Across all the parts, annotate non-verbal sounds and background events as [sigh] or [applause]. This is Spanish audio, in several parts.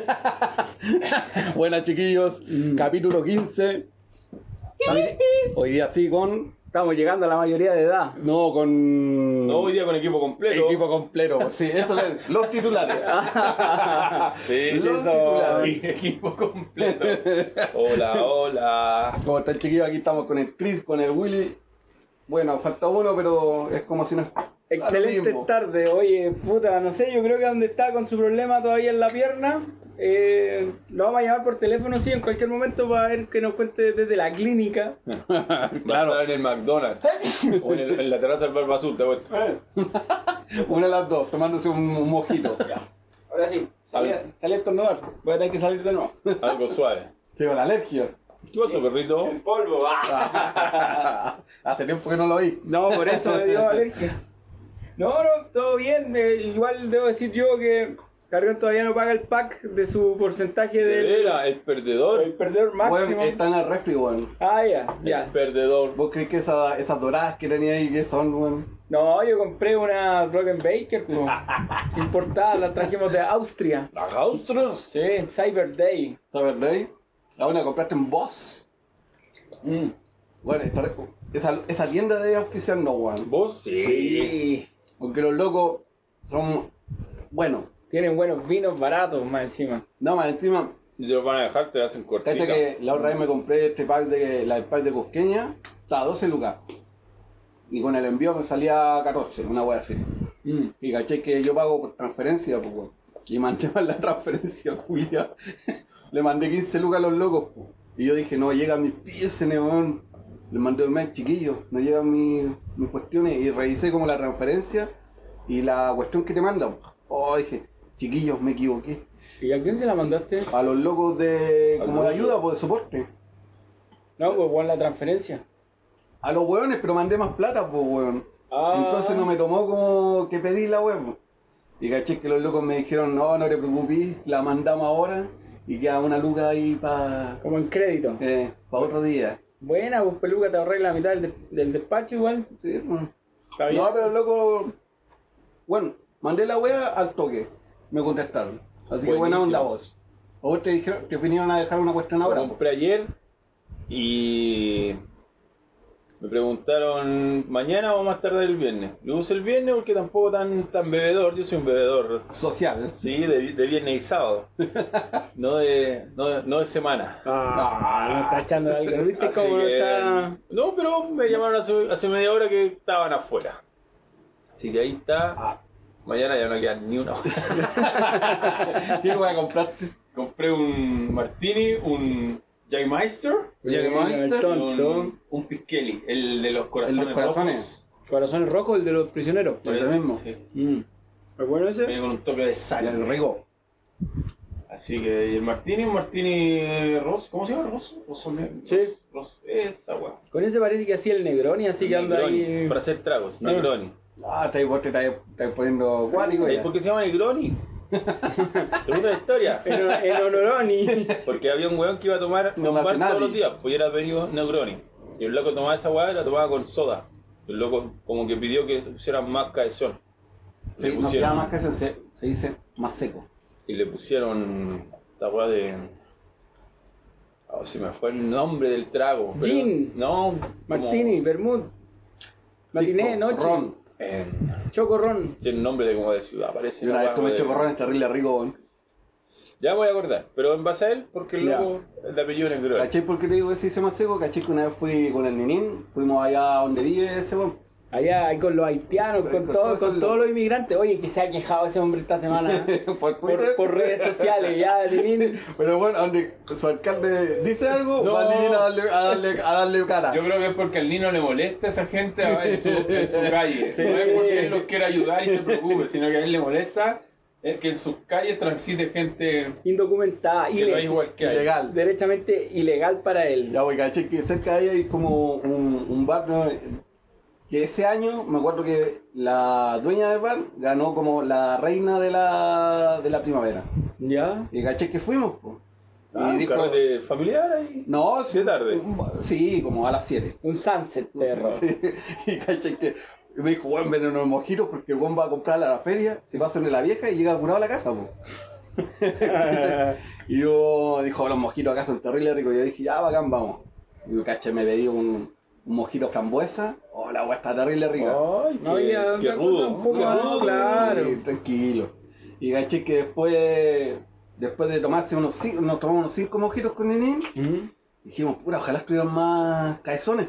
[laughs] Buenas chiquillos, Mm. capítulo 15. Hoy, día sí con. Estamos llegando a la mayoría de edad. No, con. No, hoy día con equipo completo. Equipo completo. Sí, eso es. [laughs] Los titulares. [laughs] Sí, Los eso. titulares. Equipo completo. Hola, hola. Como están chiquillos, aquí estamos con el Chris, con el Willy. Bueno, falta uno, pero es como si no. Excelente tarde. Oye, puta, no sé, yo creo que donde está con su problema todavía en la pierna, eh, lo vamos a llamar por teléfono, sí, en cualquier momento para ver que nos cuente desde la clínica. [laughs] Claro. En el McDonald's. [laughs] o en, el- en la terraza del Barba Azul, te voy [laughs] una de las dos, tomándose un, un mojito. Ahora sí, salí, salí a estornudar. Voy a tener que salir de nuevo. Algo suave. Tengo la alergia. ¿Qué pasó, perrito? polvo, Hace tiempo que no lo oí. No, por eso me dio alergia. No, no, todo bien. eh, igual debo decir yo que Carrión todavía no paga el pack de su porcentaje De del veras, el perdedor. el perdedor máximo. Bueno, está en el refri, weón. Ah, ya, El ya. perdedor. ¿Vos crees que esa- esas doradas que tenía ahí que son, weón? No, yo compré una Rock Baker, po. [laughs] importada, la trajimos de Austria. ¿Las Austros? Sí, Cyber Day. ¿Sabes de ahí? La una compraste en Boss. Mm. Bueno, esa, esa tienda de auspiciar no, weón. ¿Vos? Sí. Porque los locos son buenos. Tienen buenos vinos baratos más encima. No, más encima, Si te lo van a dejar, te lo hacen cortita. cacha que la otra vez me compré este pack de la del pack de Cusqueña, estaba a 12 lucas. Y con el envío me salía 14, una wea así. Mm. Y caché que yo pago por transferencia, pues, weón. Y mandé mal [laughs] la transferencia, Julia. Le mandé 15 lucas a los locos, pues. Y yo dije, no llegan mis pies, weón. Le mandé un mes, chiquillos, no llegan mis, mis cuestiones. Y revisé como la transferencia y la cuestión que te mandan. Oh, dije, chiquillos, me equivoqué. ¿Y a quién se la mandaste? A los locos de, como de ayuda, pues de soporte. No, pues igual la transferencia. A los weones, pero mandé más plata, pues, weón. Ah. Entonces no me tomó como que pedí la web. po. Y caché que los locos me dijeron, no, no te preocupes, la mandamos ahora y queda una luca ahí para Como en crédito. otro día. Buena, pues peluca, te ahorré la mitad del, de- del despacho igual. Sí, bueno. Está bien. No, pero loco, bueno, mandé la web al toque, me contestaron. Así que buena onda vos. ¿O vos te, dijeron, te vinieron a dejar una cuestión ahora? compré ayer y me preguntaron mañana o más tarde el viernes. Lo uso el viernes porque tampoco tan, tan bebedor, yo soy un bebedor. Social. Sí, de, de viernes y sábado. [laughs] No de, no de, no de semana. Ah, no está echando algo. ¿Viste cómo que- está? No, pero me llamaron hace, hace media hora que estaban afuera. Así que ahí está. Ah. Mañana ya no queda ni una. [laughs] ¿Qué voy a comprarte? Compré un Martini, un Jaimeister Jägermeister, y tonto. un, un Piskelly, el de los corazones. El de los corazones. rojos. Corazones rojos, el de los prisioneros. Ese mismo. Sí. Mm. ¿Es bueno ese? Viene con un toque de sal. el rico. Así que y el Martini, un Martini Rosso. ¿Cómo se llama? Rosso. Rosso. ne- Sí. Rosso. Esa weá. Con ese parece que hasía el Negroni, así que anda Negroni, ahí. Para hacer tragos, Ah. Negroni. Ah, te, vos te estás poniendo cuático ¿Y ya. por qué se llama Negroni? ¿Te gusta la historia? En, en Honoroni. Porque había un weón que iba a tomar No un bar todos los días, pues era pedido Negroni. Y el loco tomaba esa weá y la tomaba con soda. El loco como que pidió que pusieran más cabezón. Sí, Le no se llama más eso, se, se dice más seco. Y le pusieron esta weá de. Oh, se me fue el nombre del trago. Gin. No. Martini, Bermud. Matiné, noche. Ron. Eh, Chocorrón. tiene nombre de como de ciudad, parece. Y una vez tomé de- chocorrón terrible rico. Ya me voy a acordar, pero en base a él, porque el loco, el de apellido Negroni. ¿Cachai por qué te digo que se dice más seco? ¿Cachai que una vez fui con el Nenín? Fuimos allá donde vive ese weón. Allá ahí con los haitianos, con, Con todo- todos con todos los inmigrantes. Oye, que se ha quejado ese hombre esta semana. ¿eh? [laughs] por por, Twitter. por redes sociales, ya, [laughs] Lenin. Pero bueno, donde su alcalde dice algo, No. va el a darle, a darle, a darle cara. Yo creo que es porque al niño le molesta a esa gente [laughs] en su, en su calle. Sí. No es porque él los quiera ayudar y se preocupe, sino que a él le molesta es que en sus calles transite gente Indocumentada, que no es igual que. Ilegal. derechamente ilegal para él. Ya, voy, caché que cerca de ahí hay como un, un bar ¿no? Que ese año me acuerdo que la dueña del bar ganó como la reina de la, de la primavera. ¿Ya? Y caché que fuimos. po. Y Ah, un dijo, carrete familiar ahí. no, ¿Sí de tarde? Sí, como a las 7. Un sunset, perro. [laughs] y caché que me dijo, bueno, ven unos mojitos porque el va a comprar a la feria, se pasa en la vieja y llega curado a la casa. po. [laughs] Y yo dijo, los mojitos acá son terribles ricos. Y yo dije, ya, bacán, vamos. Y yo, caché, me pedí un, un mojito frambuesa. Oh, la agua está terrible rica. Ay, No qué, qué rudo. un poco qué más, rudo. claro. Y tranquilo. Y caché que después, después de tomarse unos cinco, nos tomamos unos cinco mojitos con Nenín, ¿Mm? dijimos, pura, ojalá estuvieran más cabezones.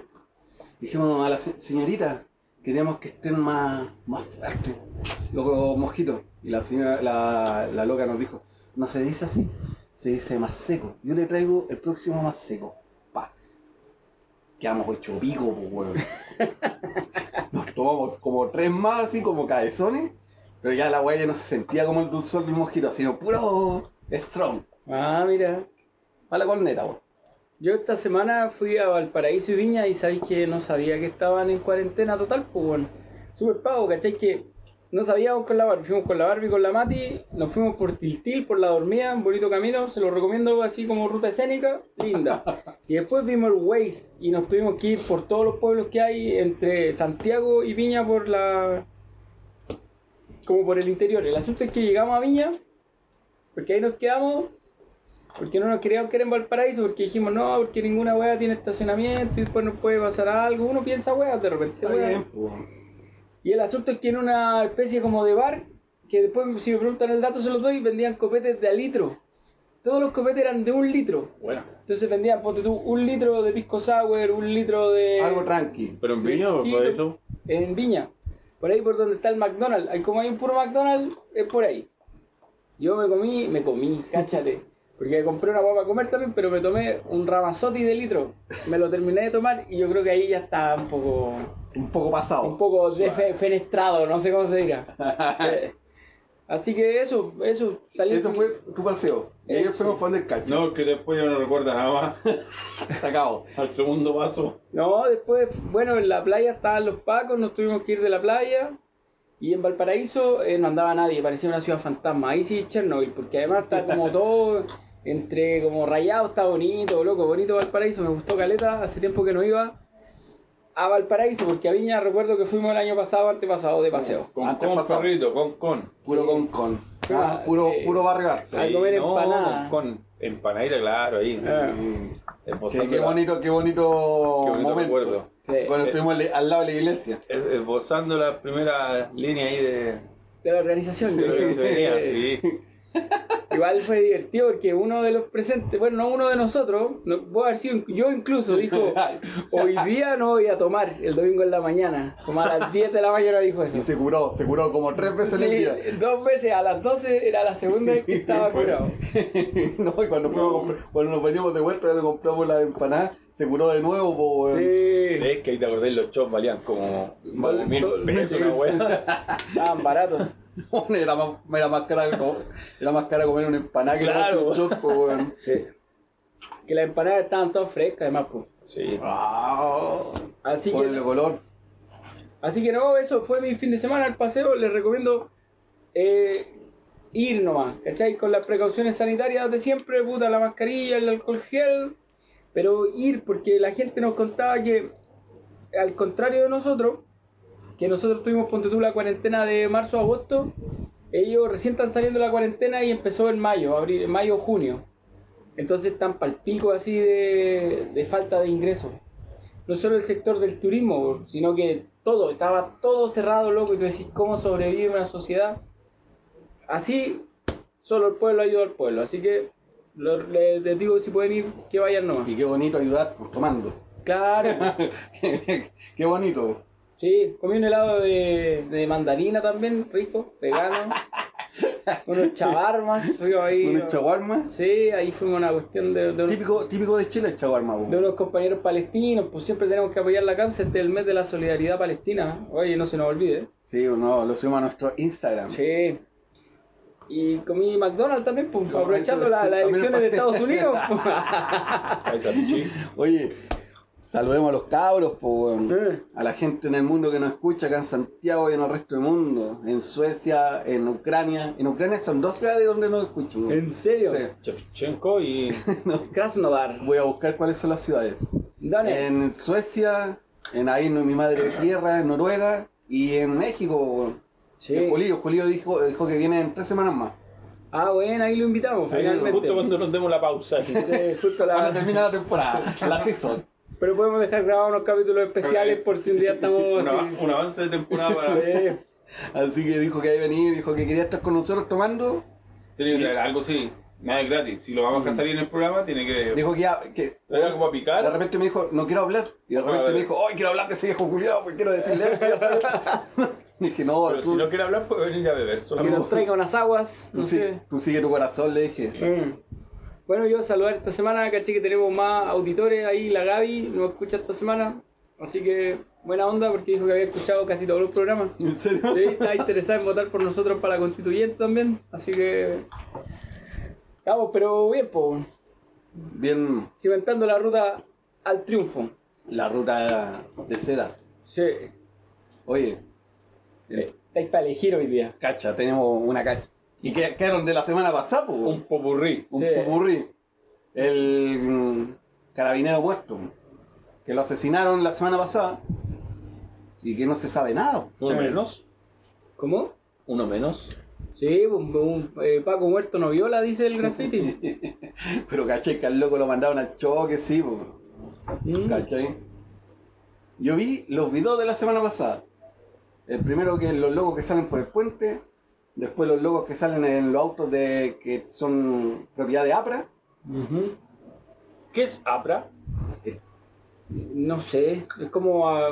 Dijimos a la se- señorita, queríamos que estén más, más fuertes los mojitos. Y la señora, la, la loca nos dijo, no se dice así, se dice más seco. Yo le traigo el próximo más seco. Quedamos ocho pico, pues weón. Nos tomamos como tres más así como cabezones. Pero ya la weá ya no se sentía como el dulzor del mojito, sino puro strong. Ah, mira. A la corneta, weón. Yo esta semana fui a Valparaíso y Viña y sabéis que no sabía que estaban en cuarentena total, pues bueno. Súper pago, ¿cachai? Que no sabíamos con la Barbie, fuimos con la Barbie y con la Mati, nos fuimos por Tiltil, por la dormida, un bonito camino, se lo recomiendo así como ruta escénica, linda. [laughs] Y después vimos el Waze y nos tuvimos que ir por todos los pueblos que hay entre Santiago y Viña por la... como por el interior. El asunto es que llegamos a Viña, porque ahí nos quedamos porque no nos queríamos quedar en Valparaíso, porque dijimos no, porque ninguna wea tiene estacionamiento y después nos puede pasar algo. Uno piensa weas de repente, wea. Y el asunto es que en una especie como de bar, que después si me preguntan el dato se los doy, vendían copetes de a litro. Todos los copetes eran de un litro. Bueno, Entonces vendían, ponte tú, un litro de pisco sour, un litro de... Algo tranqui. pero en Viña, Sí, por eso. en Viña. Por ahí por donde está el McDonald's. Hay como hay un puro McDonald's, es por ahí. Yo me comí, me comí, cáchate. Porque compré una guapa a comer también, pero me tomé un ramazotti de litro. Me lo terminé de tomar y yo creo que ahí ya está un poco. Un poco pasado. Un poco defenestrado, no sé cómo se diga. [laughs] Eh, Así que eso, eso, salí. Eso fue tu paseo. Y ayer fuimos a poner cacho. No, que después ya no recuerda nada más. [laughs] Sacado. Al segundo paso. No, después, bueno, en la playa estaban los pacos, nos tuvimos que ir de la playa. Y en Valparaíso eh, no andaba nadie, parecía una ciudad fantasma. Ahí sí Chernobyl, porque además está como [laughs] todo entre como rayado, está bonito, loco, bonito Valparaíso. Me gustó Caleta, hace tiempo que no iba a Valparaíso, porque a Viña recuerdo que fuimos el año pasado, antepasado de paseo. Con Antes con, pasado. perrito, con con. Puro Sí. con con. Ah, Ah, puro, sí. puro arte. A comer no, empanada. Con, empanadita, claro, ahí. Qué, qué la- bonito, qué bonito, Qué bonito momento. recuerdo. Sí. Cuando estuvimos al- al lado de la iglesia. Es- Esbozando la primera línea ahí de. De la organización, de lo creo que se que- venía, sí. [laughs] Igual fue divertido porque uno de los presentes, bueno, no uno de nosotros, no, puede haber sido yo incluso, dijo, hoy día no voy a tomar, el domingo en la mañana, como a las [laughs] 10 de la mañana dijo eso. Y se curó, se curó como tres veces en el día. Dos veces, a las 12 era la segunda vez que estaba [laughs] curado. [laughs] no, y cuando, fuimos a comprar- cuando nos veníamos de vuelta y le compramos la empanada, se curó de nuevo, po, weón. Sí, Es que ahí te acordás, los chops valían como, mil pesos estaban baratos. [laughs] Era más, era más cara era más cara comer una empanada que Claro. tomarse un po, weón. Sí. Que las empanadas estaban todas frescas, además, pues. Sí. Así por el que, color. así que no, eso fue mi fin de semana, el paseo, les recomiendo eh, ir nomás, ¿cachai? Con las precauciones sanitarias de siempre, puta, la mascarilla, el alcohol gel, pero ir porque la gente nos contaba que, al contrario de nosotros, que nosotros tuvimos, ponte tú, la cuarentena de marzo a agosto, ellos recién están saliendo de la cuarentena y empezó en mayo, abril, mayo, junio. Entonces están palpico así de, de falta de ingresos. No solo el sector del turismo, sino que todo, estaba todo cerrado, loco, y tú decís, ¿cómo sobrevive una sociedad? Así, solo el pueblo ayuda al pueblo. Así que les, les digo, si pueden ir, que vayan nomás. Y qué bonito ayudar pues, tomando. Claro, [laughs] qué bonito. Sí, comí un helado de, de mandarina también, rico, vegano. [laughs] Unos chavarmas, fuimos ahí. Unos chaguarmas. Sí, ahí fuimos a una cuestión de, de unos, Típico, típico de Chile el chaguarma, po. de unos compañeros palestinos, pues siempre tenemos que apoyar la causa, este es el mes de la solidaridad palestina. Oye, no se nos olvide. Sí, no, lo subimos a nuestro Instagram. Sí. Y comí McDonald's también, pues, No, aprovechando la- las elecciones es de Estados Unidos. [laughs] pues. Oye, saludemos a los cabros, po, weón. Eh. a la gente en el mundo que nos escucha, acá en Santiago y en el resto del mundo, en Suecia, en Ucrania. En Ucrania son dos ciudades donde nos escuchan. weón. ¿En serio? Sí. Shevchenko y. [laughs] Krasnodar. Voy a buscar cuáles son las ciudades. Donetsk. En Suecia, en ahí en mi madre tierra, en Noruega y en México. weón. Sí. El Julio, Julio dijo, dijo que viene en tres semanas más. Ah, bueno, ahí lo invitamos, Sí, finalmente. justo cuando nos demos la pausa. Sí, justo la- Cuando termina la temporada, [laughs] la season. Pero podemos dejar grabados unos capítulos especiales por si un día estamos [laughs] Un, ava- así. un avance de temporada para. Sí. Así que dijo que iba a venir, dijo que quería estar con nosotros tomando. Tiene que traer algo, sí. Nada es gratis. Si lo vamos a dejar salir en el programa, tiene que. Dijo que ya. Que, ¿Traer algo para de picar? repente me dijo, no quiero hablar. Y de repente me dijo, ¡ay, quiero hablar de ese viejo culiado! Porque quiero decirle. [laughs] dije, no, Pero tú, si no quiere hablar, puede venir a beber. Que Solo. nos traiga unas aguas, tú no sí- sé. tú sigue tu corazón, le dije. Mm. Bueno, yo saludar esta semana, caché que tenemos más auditores ahí, la Gaby nos escucha esta semana, así que buena onda porque dijo que había escuchado casi todos los programas. ¿En serio? Sí, está interesada en votar por nosotros para la constituyente también, así que... Vamos, pero bien, pues, Bien, cimentando la ruta al triunfo. la ruta de seda. Sí, Oye, eh, estáis para elegir hoy día. cacha, tenemos una cacha. ¿Y qué quedaron de la semana pasada, pues? Un popurrí. Un Sí. popurrí. El mm, carabinero muerto. Que lo asesinaron la semana pasada. Y que no se sabe nada. Uno menos. ¿Cómo? Uno menos. Sí, un, un- eh, Paco muerto no viola, dice el graffiti. [laughs] Pero caché que al loco lo mandaron al choque, sí, pues. Mm. ¿Cachai? Yo vi los videos de la semana pasada. El primero que los locos que salen por el puente. Después los locos que salen en los autos de que son propiedad de APRA. ¿Qué es APRA? No sé, es como ah,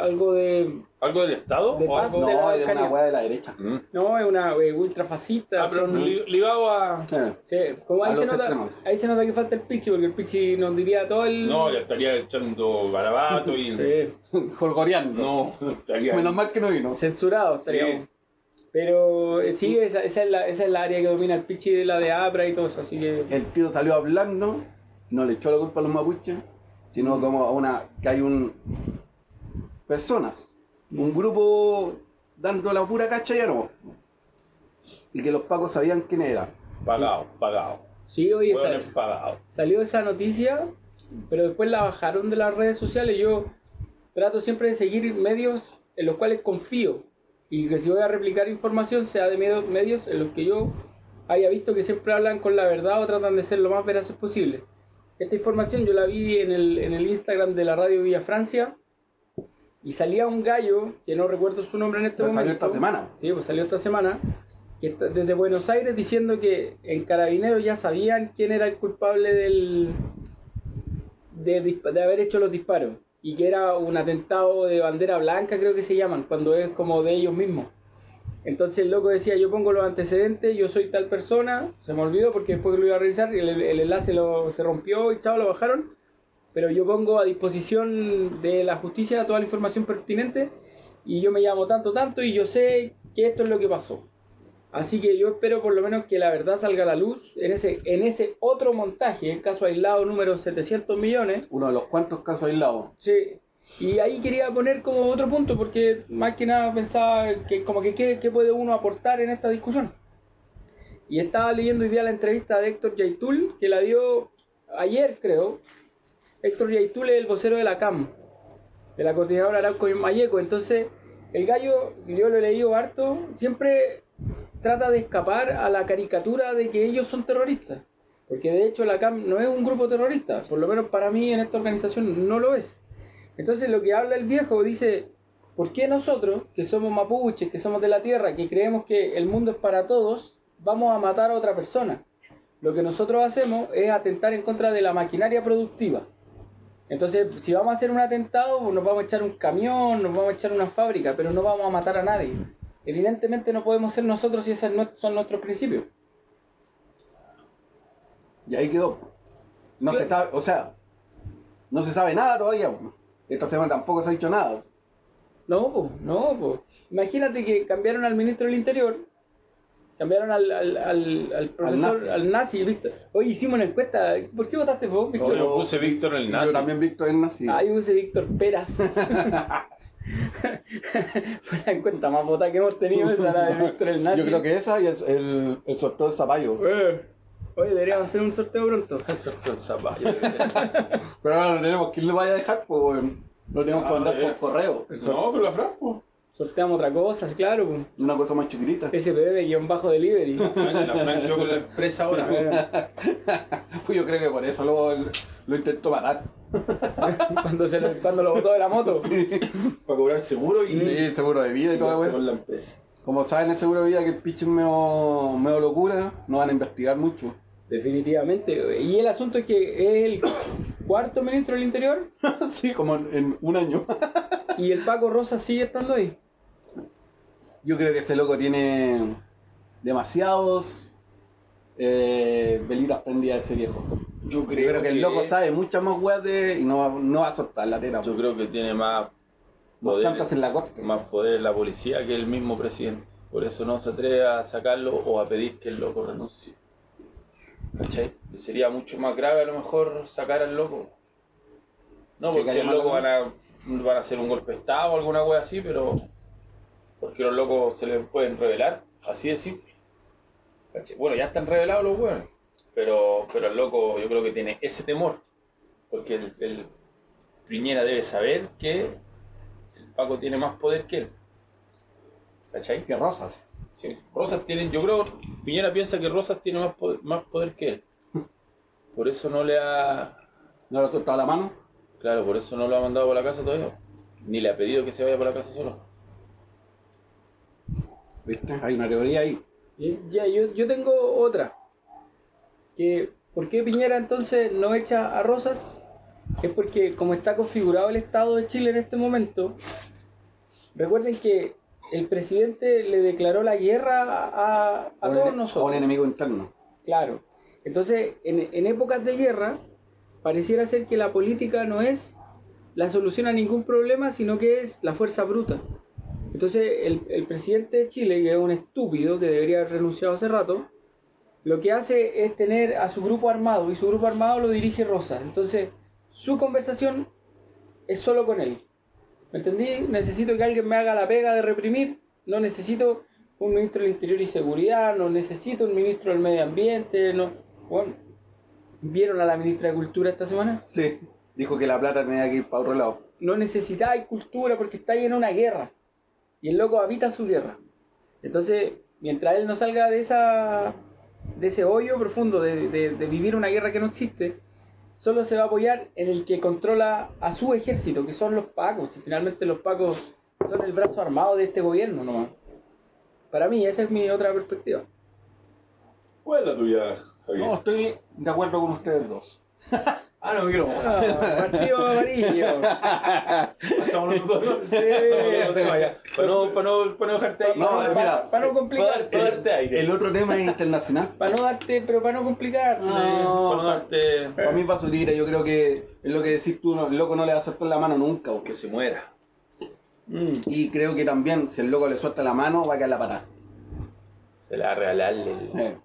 algo de... ¿Algo del Estado? De paz algo... de la No, es una weá de la derecha. Mm. No, es una eh, ultra fascista. Ah, pero son- li- ligado a. Eh, Sí, como A ahí se, los nota, extremos. ahí se nota que falta el pichi, porque el pichi nos diría todo el... No, ya estaría echando garabato y. [laughs] Sí, Jorgoreando. No, estaría. Menos mal que no vino. censurado estaríamos. Sí. Pero eh, sí, esa, esa es la, esa es la área que domina el pichi de la de Abra y todo eso, así que... El tío salió hablando, no le echó la culpa a los mapuches, sino como a una que hay un personas, un grupo dando la pura cacha ya no. Y que los pacos sabían quién era. Pagado, pagado. Sí, oye, salió esa noticia, pero después la bajaron de las redes sociales. Yo trato siempre de seguir medios en los cuales confío y que si voy a replicar información sea de medio- medios en los que yo haya visto que siempre hablan con la verdad o tratan de ser lo más veraces posible. Esta información yo la vi en el, en el Instagram de la radio Villa Francia y salía un gallo, que no recuerdo su nombre en este Pero momento. salió esta semana. Sí, pues salió esta semana, que está desde Buenos Aires diciendo que en Carabineros ya sabían quién era el culpable del de, de haber hecho los disparos y que era un atentado de bandera blanca, creo que se llaman, cuando es como de ellos mismos. Entonces el loco decía, yo pongo los antecedentes, yo soy tal persona, se me olvidó porque después lo iba a revisar el, el enlace lo, se rompió y chao, lo bajaron, pero yo pongo a disposición de la justicia toda la información pertinente y yo me llamo tanto, tanto y yo sé que esto es lo que pasó. Así que yo espero por lo menos que la verdad salga a la luz en ese, en ese otro montaje, el caso aislado número 700 millones. Uno de los cuantos casos aislados. Sí. Y ahí quería poner como otro punto, porque más que nada pensaba que como que qué, puede uno aportar en esta discusión. Y estaba leyendo hoy día la entrevista de Héctor Yaitul, que la dio ayer, creo. Héctor Yaitul es el vocero de la CAM, de la coordinadora Arauco y Mayeco. Entonces, el gallo, yo lo he leído harto, siempre trata de escapar a la caricatura de que ellos son terroristas. Porque de hecho la CAM no es un grupo terrorista, por lo menos para mí en esta organización no lo es. Entonces lo que habla el viejo dice, ¿por qué nosotros, que somos mapuches, que somos de la tierra, que creemos que el mundo es para todos, vamos a matar a otra persona? Lo que nosotros hacemos es atentar en contra de la maquinaria productiva. Entonces, si vamos a hacer un atentado, nos vamos a echar un camión, nos vamos a echar una fábrica, pero no vamos a matar a nadie. Evidentemente no podemos ser nosotros si esos no- son nuestros principios. Y ahí quedó. No se sabe, o sea, no se sabe nada todavía. Esta semana tampoco se ha dicho nada. No, pues, no, pues. Imagínate que cambiaron al ministro del Interior, cambiaron al, al, al, al profesor, nazi. al nazi, Víctor. Hoy hicimos una encuesta. ¿Por qué votaste vos, Víctor? Yo puse Víctor en el nazi. Yo también Víctor en nazi. Ah, yo puse Víctor Peras. [laughs] Fue la encuesta más votada que hemos tenido esa, la de Víctor el nazi. Yo creo que esa y el, el, el sorteo de zapallo. Eh, Oye, deberíamos hacer un sorteo pronto. Eso [laughs] fue el zapallo. [laughs] Pero ahora no tenemos quién le vaya a dejar, pues lo tenemos que Ah, mandar ya. por correo. no, pero la Fran, po. Sorteamos otra cosa, claro. pues. Una cosa más chiquitita. SPB-delivery. La Fran quedó con la [laughs] empresa ahora. Pues yo creo que por eso lo, lo intentó matar. Cuando, se lo, cuando lo botó de la moto. Para cobrar seguro y Sí, el seguro de vida y la empresa. Como saben el seguro de vida que el pitch es medio, medio locura, no van a investigar mucho. Definitivamente. Y el asunto es que es el cuarto ministro del Interior [laughs] sí, como en, en un año. y el Paco Rosa sigue estando ahí. Yo creo que ese loco tiene demasiados eh, velitas prendidas ese viejo. Yo Yo creo que el loco sabe muchas más weas de. y no, va- no va a soltar la tela. Yo creo que tiene más Más poder, santas en la corte. más poder la policía que el mismo presidente. Por eso no se atreve a sacarlo o a pedir que el loco renuncie. ¿Cachai? Sería mucho más grave a lo mejor sacar al loco. No Que porque el loco van a, van a hacer un golpe de estado o alguna wea así, pero porque los locos se les pueden revelar, así de simple. Bueno, ya están revelados los weones, pero, pero el loco yo creo que tiene ese temor, porque el, el Piñera debe saber que el Paco tiene más poder que él. ¿Cachai? Que rosas. Sí. Rosas tiene, yo creo, Piñera piensa que Rosas tiene más poder, más poder que él. [laughs] Por eso no le ha, ¿No lo soltado la mano? claro, por eso no lo ha mandado por la casa todavía. Ni le ha pedido que se vaya por la casa solo. ¿Viste? Hay una teoría ahí. Ya, yo, yo tengo otra. Que, ¿Por qué Piñera entonces no echa a Rosas? Es porque como está configurado el Estado de Chile en este momento, recuerden que el presidente le declaró la guerra a, a todos ene- a nosotros. un enemigo interno. Claro. Entonces, en, en épocas de guerra, pareciera ser que la política no es la solución a ningún problema, sino que es la fuerza bruta. Entonces, el, el presidente de Chile, que es un estúpido, que debería haber renunciado hace rato, lo que hace es tener a su grupo armado, y su grupo armado lo dirige Rosa. Entonces, su conversación es solo con él. ¿Me entendí? Necesito que alguien me haga la pega de reprimir. No necesito un ministro del Interior y Seguridad, no necesito un ministro del Medio Ambiente, no. Bueno, ¿vieron a la ministra de Cultura esta semana? Sí. Dijo que la plata tenía que ir para otro lado. No necesitáis cultura porque estáis en una guerra. Y el loco habita su guerra. Entonces, mientras él no salga de esa de ese hoyo profundo de, de- de vivir una guerra que no existe, solo se va a apoyar en el que controla a su ejército, que son los pacos. Y finalmente los pacos son el brazo armado de este gobierno nomás. Para mí, esa es mi otra perspectiva. ¿Cuál es la tuya, Javier? No, estoy de acuerdo con ustedes dos. [laughs] Ah, no, quiero. Ah, partido amarillo. Pasamos los dos. Sí. Pasamos. Para no, para no, para no dejarte ahí. No, para, mira, para no complicar. para darte aire. El otro tema es internacional. [laughs] Para no darte, pero para no complicar. No. Sí, para no darte. Para mí basurita, yo creo que es lo que decís tú, el loco no le va a soltar la mano nunca. Que se muera. Mm. Y creo que también, si el loco le suelta la mano, va a quedar la parada. Se la va a regalarle. Eh.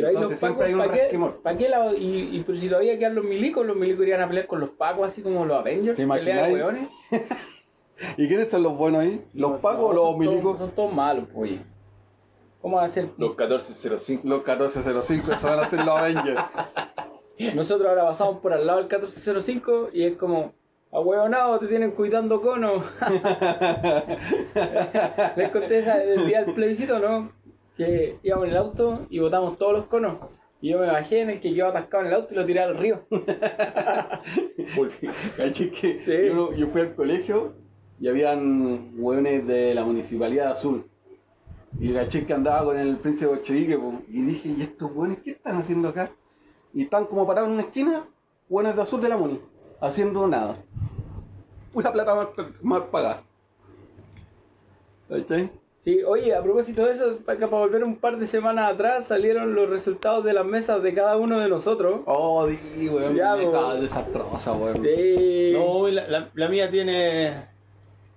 Pero ahí Entonces los siempre pacos, hay un ¿para qué, pa' qué la- y, y pero si todavía quedan los milicos, los milicos irían a pelear con los pacos así como los Avengers, ¿Te hueones. [laughs] ¿Y quiénes son los buenos ahí? ¿Los No, pacos no, o los son todos- milicos? Son todos malos, pues, oye. ¿Cómo va a ser? Los 1405. Los 1405, se van a hacer los Avengers. [laughs] Nosotros ahora pasamos por al lado del 1405 y es como, a huevonado, te tienen cuidando cono. [laughs] Les conté esa del día del plebiscito, ¿no? Que íbamos en el auto y botamos todos los conos. Y yo me bajé en el que quedó atascado en el auto y lo tiré al río. [laughs] Porque, ¿cachai? Que Sí. yo, yo fui al colegio y habían hueones de la municipalidad de Azul. Y caché que andaba con el príncipe Bolchevique, y dije, ¿y estos hueones qué están haciendo acá? Y están como parados en una esquina, hueones de Azul de la Muni, haciendo nada. Pura plata mal, mal pagada. ¿Cachai? Sí, oye, a propósito de eso, para, para volver un par de semanas atrás, salieron los resultados de las mesas de cada uno de nosotros. Oh, di, weón, Ya, esa po. desastrosa, weón. Sí. No, la, la, la mía tiene,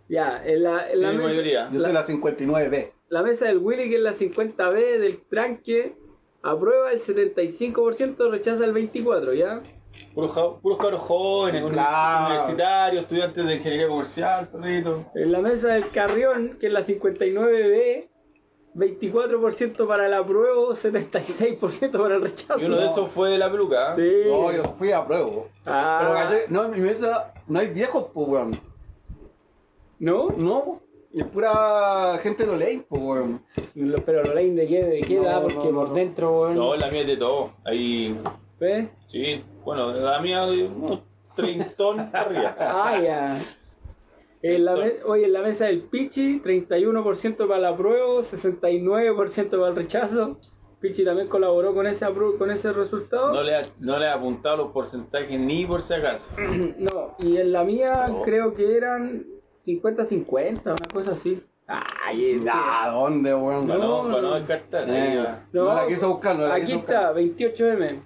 Ya, en la, en la mesa, mayoría. Yo soy la 59B. la mesa del Willy, que es la 50B del tranque, aprueba el 75%, rechaza el 24%, ¿ya? Puros, ja- puros cabros jóvenes, Claro. universitarios, estudiantes de ingeniería comercial, perrito. En la mesa del Carrión, que es la 59B, 24% para el apruebo, 76% para el rechazo. Y uno de esos fue de la peluca. Sí. No, yo fui a prueba. Pero Ah, ¿cachai? no, en mi mesa no hay viejos, pues, weón. ¿No? No, Es pura gente de ley, pues, weón. Lo- Pero lo leí de qué, de qué No, edad, no, porque por no. dentro, weón. No, la mía es de todo. Ahí, ¿Ves? sí, bueno, la mía de unos treintón [laughs] para arriba. Ah, ya. En la me- Oye, en la mesa del Pichi, 31% para la prueba, 69% para el rechazo. Pichi también colaboró con ese, con ese resultado. No le, ha, no le ha apuntado los porcentajes ni por si acaso. [clears throat] No, y en la mía No. creo que eran 50-50, una cosa así. Ay, es- Nah, ¿dónde, weón? No, Para no, no, para no no. descartar. Eh, va. no, la quiso buscar, no la Aquí quiso está, buscar. 28M.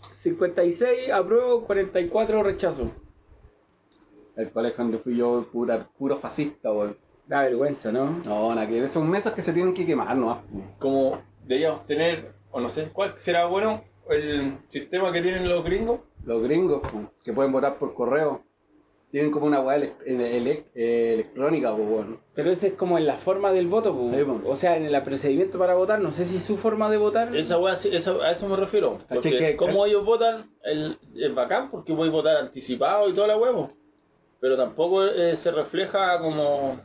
56 apruebo, 44 rechazo. El colegio donde fui yo, pura, puro fascista, weón. Da vergüenza, ¿no? No, nada que ver, son mesas que se tienen que quemar, ¿no? Como deberíamos tener, o no sé cuál será bueno, el sistema que tienen los gringos. Los gringos, pues, que pueden votar por correo, tienen como una weá ele- ele- ele- eh, electrónica, pues, weón. Pero ese es como en la forma del voto, po. o sea, en el procedimiento para votar, no sé si su forma de votar. Esa weá, esa- a eso me refiero. Porque que- como ellos votan, el, es bacán porque voy a votar anticipado y toda la huevo. Pero tampoco eh, se refleja como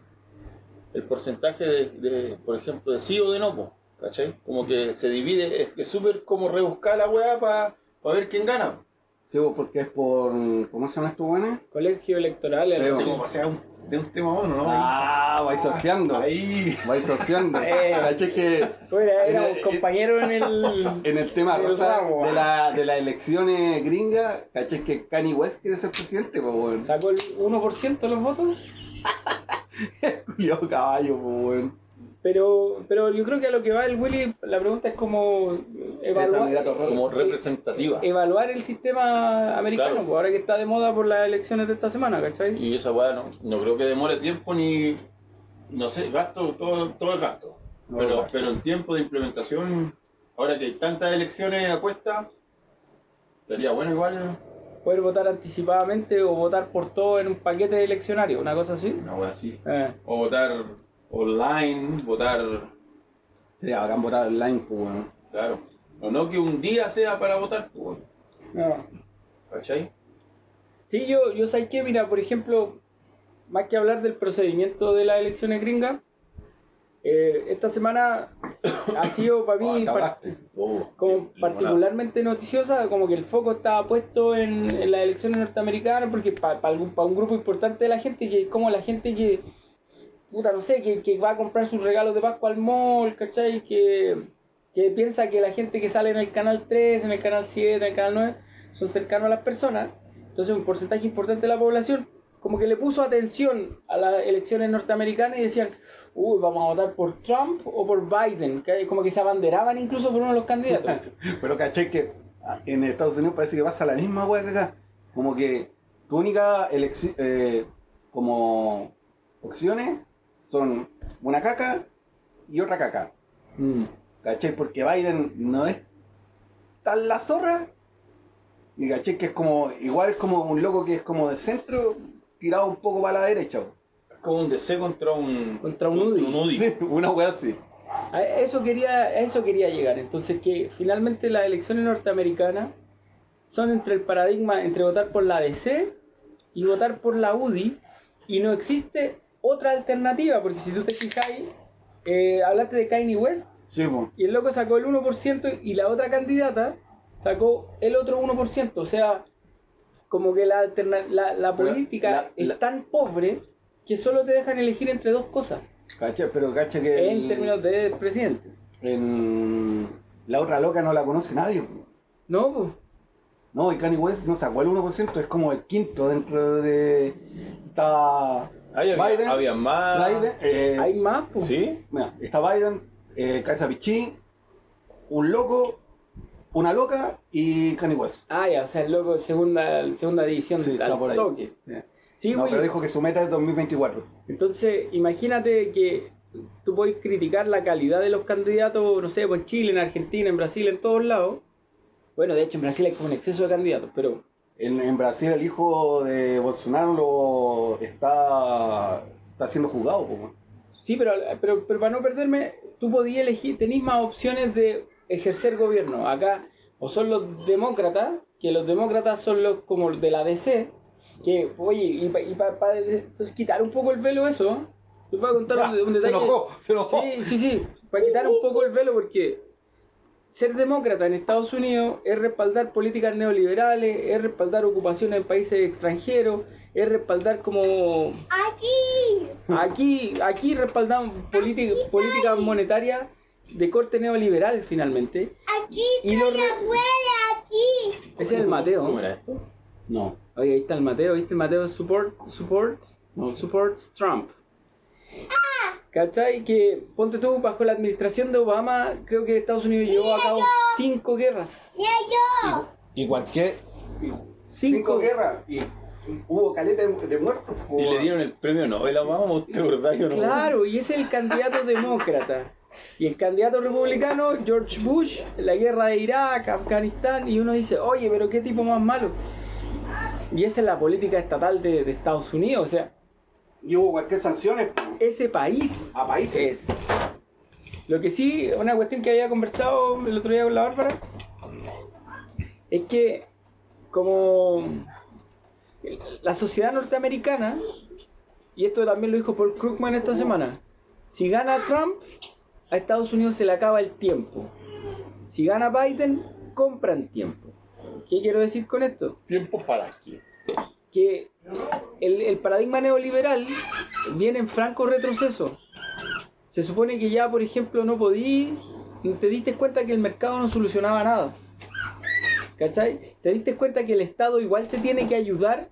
el porcentaje de, de, por ejemplo, de sí o de no, po, ¿cachai? Como que se divide, es que súper como rebuscar la weá para ver quién gana. Sí, porque es por. ¿Cómo se llama esto, weón? Colegio electoral. Sí, el- po. Como sea un- de un tema a otro, ¿no? Ah, vais surfeando. Ahí. Vais surfeando. [laughs] Eh. ¿Cachai que Bueno, era En un el- compañero en el. [laughs] en el tema El rosa ramo, de, ah. la, de las elecciones gringas, ¿cachai que Kanye West quiere ser presidente, pues, weón? Sacó el 1% de los votos. [laughs] Yo caballo, pues, weón. Pero, pero yo creo que a lo que va el Willy, la pregunta es como evaluar, rojo. Como representativa. evaluar el sistema americano, Claro. pues ahora que está de moda por las elecciones de esta semana, ¿cachai? Y esa weá no, no creo que demore tiempo ni. No sé, gasto, todo, todo es gasto. No, Pero, pero el tiempo de implementación, ahora que hay tantas elecciones a cuesta, estaría bueno igual. Poder votar anticipadamente o votar por todo en un paquete eleccionario, una cosa así. Una weá así. Eh, O votar online, votar. Sería bacán votar online, pues, weón. Claro. O no que un día sea para votar, pues, no. ¿cachai? Sí, yo, yo sé que, mira, por ejemplo, más que hablar del procedimiento de las elecciones gringas, eh, esta semana [coughs] ha sido para Oh, mí par- acabaste. Oh, como particularmente noticiosa, como que el foco estaba puesto en, en las elecciones norteamericanas, porque para para un grupo importante de la gente, que es como la gente que, puta, no sé, que, va a comprar sus regalos de Pascua al mall, ¿cachai? Que, piensa que la gente que sale en el canal 3, en el canal 7, en el canal 9, son cercanos a las personas. Entonces un porcentaje importante de la población como que le puso atención a las elecciones norteamericanas y decían, uy, vamos a votar por Trump o por Biden, que como que se abanderaban incluso por uno de los candidatos. [laughs] Pero caché que ah, en Estados Unidos parece que pasa la misma weá que acá. Como que tu única elección, como opciones son una caca y otra caca. Mm. ¿Cachai? Porque Biden no es tan la zorra. Y caché que es como, igual es como un loco que es como de centro, tirado un poco para la derecha. Es como un DC contra un. Contra un UDI. Sí, una weá así. A eso quería, a eso quería llegar. Entonces que finalmente las elecciones norteamericanas son entre el paradigma entre votar por la DC y votar por la UDI y no existe otra alternativa, porque si tú te fijáis, eh, hablaste de Kanye West Sí, y el loco sacó el 1% y la otra candidata sacó el otro 1%. O sea, como que la, la, la política la- es tan pobre que solo te dejan elegir entre dos cosas ¿Cachai? Pero caché que. en el- términos de presidente. en la otra loca no la conoce nadie. po. No, pues. No, y Kanye West no sacó el 1%, es como el quinto dentro de. Está Ahí había, Biden, había más. Biden, eh, Hay más, pues. ¿Sí? mira, está Biden, eh, Cabeza Pichí, un loco, una loca y Kanye West. Ah, ya, o sea, el loco, segunda, segunda división Sí, está al por ahí. toque. Sí. Sí, no, pero dijo que su meta es 2024. Entonces, imagínate que tú puedes criticar la calidad de los candidatos, no sé, pues en Chile, en Argentina, en Brasil, en todos lados. Bueno, de hecho, en Brasil hay como un exceso de candidatos, pero En, en Brasil el hijo de Bolsonaro lo está, está siendo juzgado. po, sí, pero, pero, pero para no perderme, tú podías elegir, tenés más opciones de ejercer gobierno. Acá, o son los demócratas, que los demócratas son los como de la DC, que, oye, y para quitar un poco el velo eso, Les voy a contar un, un Se detalle. enojó, se enojó. Sí, sí, sí. Para quitar un poco el velo, porque ser demócrata en Estados Unidos es respaldar políticas neoliberales, es respaldar ocupaciones en países extranjeros, es respaldar como Aquí. Aquí, aquí respaldamos política- políticas monetarias de corte neoliberal finalmente. Aquí Y está lo la re- abuela. Aquí. Ese es el Mateo. ¿Cómo era esto? No. Oye, ahí está el Mateo, ¿viste? Mateo support, support, No. supports Trump. ¿Cachai? Que, ponte tú, bajo la administración de Obama, creo que Estados Unidos llevó a cabo cinco guerras. Mira yo. Y cualquier. Cinco. Cinco guerras. Y hubo caleta de, muertos. Y le dieron el premio Nobel a Obama, ¿te acordás no? Claro, y ese es el candidato [laughs] demócrata. Y el candidato republicano, George Bush, la guerra de Irak, Afganistán, y uno dice, oye, pero qué tipo más malo. Y esa es la política estatal de, de Estados Unidos, o sea, Y hubo cualquier sanciones ese país a países. es. Lo que sí, una cuestión que había conversado el otro día con la Bárbara, es que como la sociedad norteamericana, y esto también lo dijo Paul Krugman esta semana, si gana Trump, a Estados Unidos se le acaba el tiempo. Si gana Biden, compran tiempo. ¿Qué quiero decir con esto? ¿Tiempo para qué? que el, paradigma neoliberal viene en franco retroceso. Se supone que ya, por ejemplo, no podí, te diste cuenta que el mercado no solucionaba nada. ¿Cachai? Te diste cuenta que el Estado igual te tiene que ayudar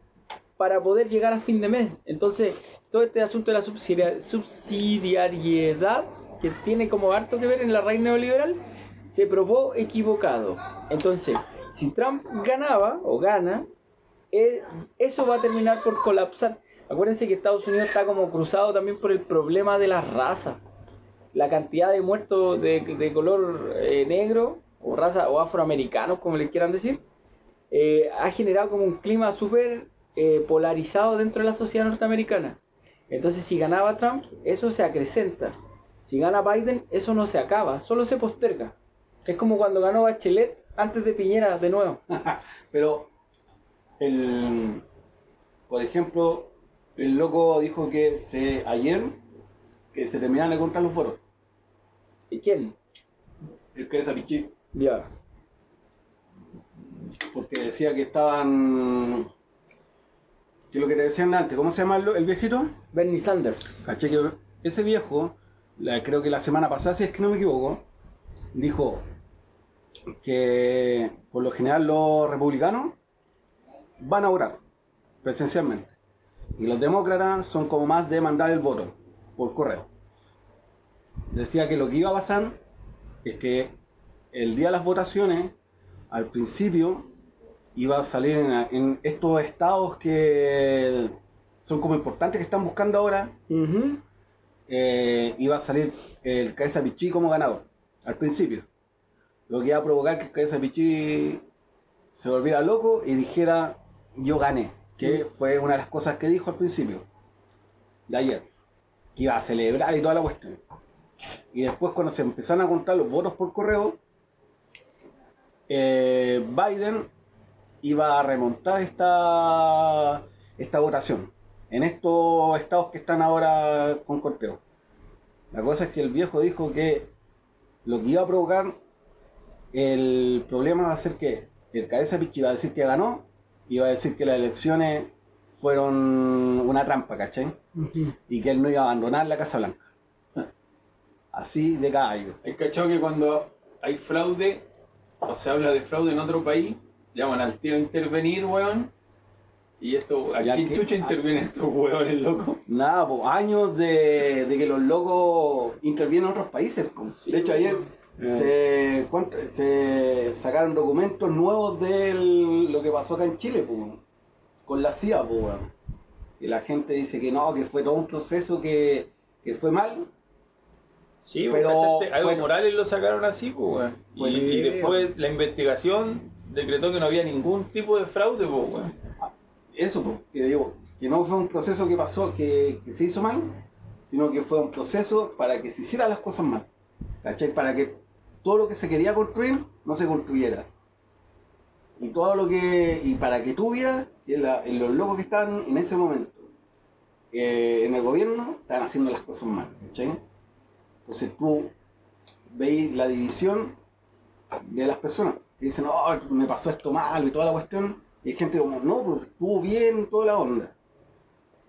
para poder llegar a fin de mes. Entonces, todo este asunto de la subsidia- subsidiariedad, que tiene como harto que ver en la raíz neoliberal, se probó equivocado. Entonces, si Trump ganaba o gana, eso va a terminar por colapsar. Acuérdense que Estados Unidos está como cruzado también por el problema de la raza. La cantidad de muertos de, de color eh, negro o raza o afroamericanos, como le quieran decir, eh, ha generado como un clima súper eh, polarizado dentro de la sociedad norteamericana. Entonces, si ganaba Trump, eso se acrecenta. Si gana Biden, eso no se acaba, solo se posterga. Es como cuando ganó Bachelet antes de Piñera de nuevo. [laughs] Pero, el, por ejemplo, el loco dijo que se ayer que se terminaban de contar los votos. ¿Y quién? El que es Pichi, Ya. porque decía que estaban. que lo que te decían antes, ¿cómo se llama el, el viejito? Bernie Sanders. Caché que ese viejo, la- creo que la semana pasada, si es que no me equivoco, dijo que por lo general los republicanos van a votar presencialmente. Y los demócratas son como más de mandar el voto por correo. Decía que lo que iba a pasar es que el día de las votaciones, al principio, iba a salir en, en estos estados que son como importantes que están buscando ahora, eh, iba a salir el Cabeza Pichí como ganador, al principio. Lo que iba a provocar que el Cabeza Pichí se volviera loco y dijera, yo gané, que fue una de las cosas que dijo al principio, de ayer, que iba a celebrar y toda la cuestión. Y después cuando se empezaron a contar los votos por correo, eh, Biden iba a remontar esta, esta votación en estos estados que están ahora con corteo. La cosa es que el viejo dijo que lo que iba a provocar el problema va a ser que el cabeza pichi iba a decir que ganó iba a decir que las elecciones fueron una trampa, ¿cachai? Y que él no iba a abandonar la Casa Blanca. Así de caballo. Hay cachado que cuando hay fraude, o se habla de fraude en otro país, llaman al tío a intervenir, weón. Y esto, ¿a Ya quién que- chucha intervienen estos weones, loco? Nada, pues años de, de que los locos intervienen en otros países. Sí, de hecho, ayer Se, se sacaron documentos nuevos de lo que pasó acá en Chile, po, con la CIA, po. Y la gente dice que no, que fue todo un proceso que, que fue mal. Sí, Pero pero ¿cachaste? A Evo bueno. Morales lo sacaron así, pues. Y, y después la investigación decretó que no había ningún tipo de fraude, pues. Eso, po, que digo, que no fue un proceso que pasó, que, que se hizo mal, sino que fue un proceso para que se hicieran las cosas mal. ¿Cachai? Para que todo lo que se quería construir no se construyera. Y todo lo que. Y para que tuviera la- los locos que estaban en ese momento eh, en el gobierno están haciendo las cosas mal, ¿cachai? Entonces tú veis la división de las personas que dicen, oh, me pasó esto mal y toda la cuestión, y hay gente como, no, pues estuvo bien toda la onda.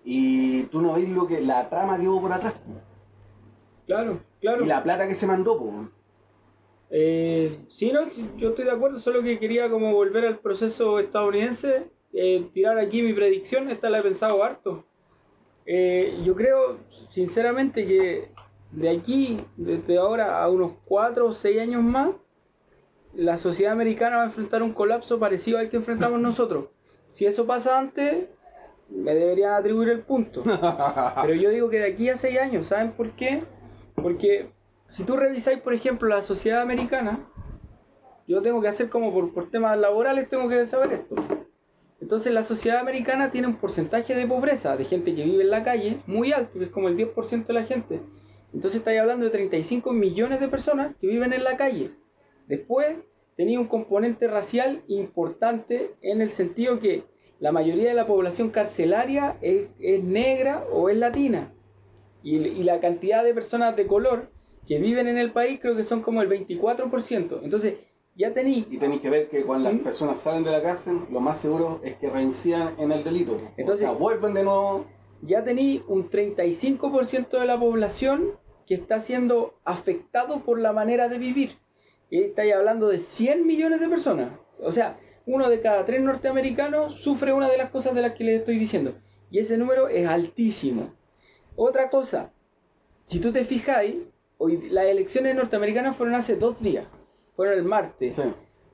Y tú no veis lo que, la trama que hubo por atrás. Claro, claro. y la plata que se mandó, pues. Eh, sí, no, yo estoy de acuerdo, solo que quería como volver al proceso estadounidense, eh, tirar aquí mi predicción, esta la he pensado harto. Eh, yo creo, sinceramente, que de aquí, desde ahora a unos 4 o 6 años más, la sociedad americana va a enfrentar un colapso parecido al que enfrentamos [laughs] nosotros. Si eso pasa antes, me deberían atribuir el punto. [laughs] Pero yo digo que de aquí a 6 años, ¿saben por qué? Porque si tú revisáis, por ejemplo, la sociedad americana, yo tengo que hacer como por, temas laborales, tengo que saber esto. Entonces la sociedad americana tiene un porcentaje de pobreza, de gente que vive en la calle, muy alto, que es como el 10% de la gente. Entonces estáis hablando de 35 millones de personas que viven en la calle. Después tenía un componente racial importante en el sentido que la mayoría de la población carcelaria es, negra o es latina. Y la cantidad de personas de color que viven en el país creo que son como el 24%. Entonces ya tenéis Y tenéis que ver que cuando las ¿Mm? personas salen de la cárcel, lo más seguro es que reincidan en el delito. Entonces- o sea, vuelven de nuevo. ya tenéis un 35% de la población que está siendo afectado por la manera de vivir. Y estáis hablando de 100 millones de personas. O sea, uno de cada tres norteamericanos sufre una de las cosas de las que les estoy diciendo. Y ese número es altísimo. Otra cosa, si tú te fijáis, hoy las elecciones norteamericanas fueron hace dos días. Fueron el martes. Sí.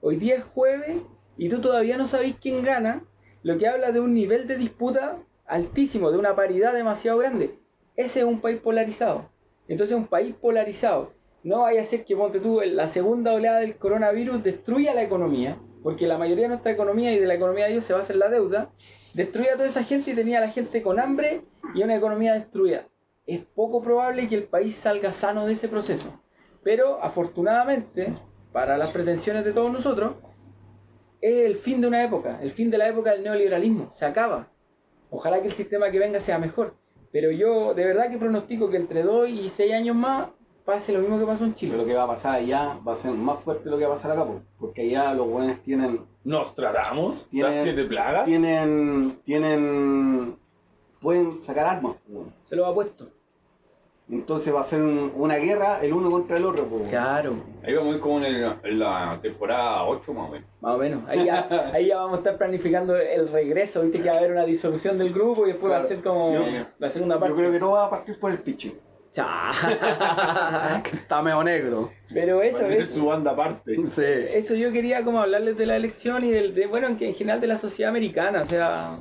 Hoy día es jueves y tú todavía no sabéis quién gana, lo que habla de un nivel de disputa altísimo, de una paridad demasiado grande. Ese es un país polarizado. Entonces un país polarizado no vaya a ser que ponte tú la segunda oleada del coronavirus destruya la economía, porque la mayoría de nuestra economía y de la economía de ellos se basa en la deuda, destruya a toda esa gente y tenía a la gente con hambre y una economía destruida. Es poco probable que el país salga sano de ese proceso. Pero afortunadamente, para las pretensiones de todos nosotros, es el fin de una época, el fin de la época del neoliberalismo. Se acaba. Ojalá que el sistema que venga sea mejor. Pero yo de verdad que pronostico que entre 2 y 6 años más pase lo mismo que pasó en Pero lo Chile. que va a pasar allá va a ser más fuerte lo que va a pasar acá, po. porque allá los buenos tienen, ¿Nos tratamos? Tiene- ¿Las siete plagas? tienen, tienen, pueden sacar armas, po. Se lo ha puesto. Entonces va a ser un- una guerra el uno contra el otro. po. Claro. Ahí vamos a ir como en, el- en la temporada 8 más o menos. Más o menos. Ahí ya, [laughs] ahí ya vamos a estar planificando el regreso. Viste que va a haber una disolución del grupo y después va a ser como Yo- la segunda parte. Yo creo que todo va a partir por el pichi. Cha. [laughs] Está medio negro. Pero eso es. su banda aparte. Sí. Eso yo quería como hablarles de la elección y del, de, bueno, en, que- en general de la sociedad americana. O sea,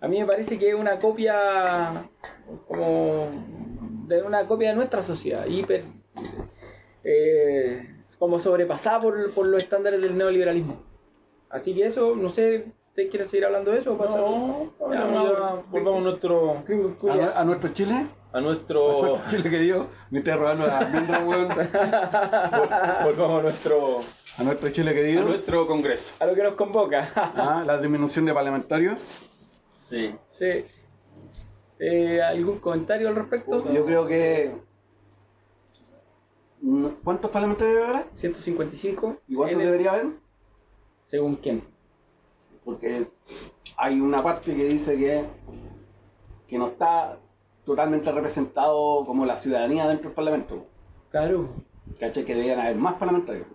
a mí me parece que es una copia como de una copia de nuestra sociedad, hiper eh, como sobrepasada por, por los estándares del neoliberalismo. Así que eso, no sé, ¿ustedes quieren seguir hablando de eso o pasar? No, Ya, ya, ya. volvamos a nuestro, A, a nuestro Chile, a [laughs] a nuestro, Chile que dio, me estoy robando la almendra, weón. [laughs] volvamos a nuestro, A nuestro Chile que a dio. nuestro congreso. A lo que nos convoca. Ah, la disminución de parlamentarios. Sí. sí. Eh, ¿Algún comentario al respecto? Yo creo que. mm, ¿Cuántos parlamentarios debe haber? 155. ¿Y cuántos el- debería haber? Según quién. Porque hay una parte que dice que, que no está totalmente representado como la ciudadanía dentro del Parlamento. Claro. ¿Cachai? Que deberían haber más parlamentarios.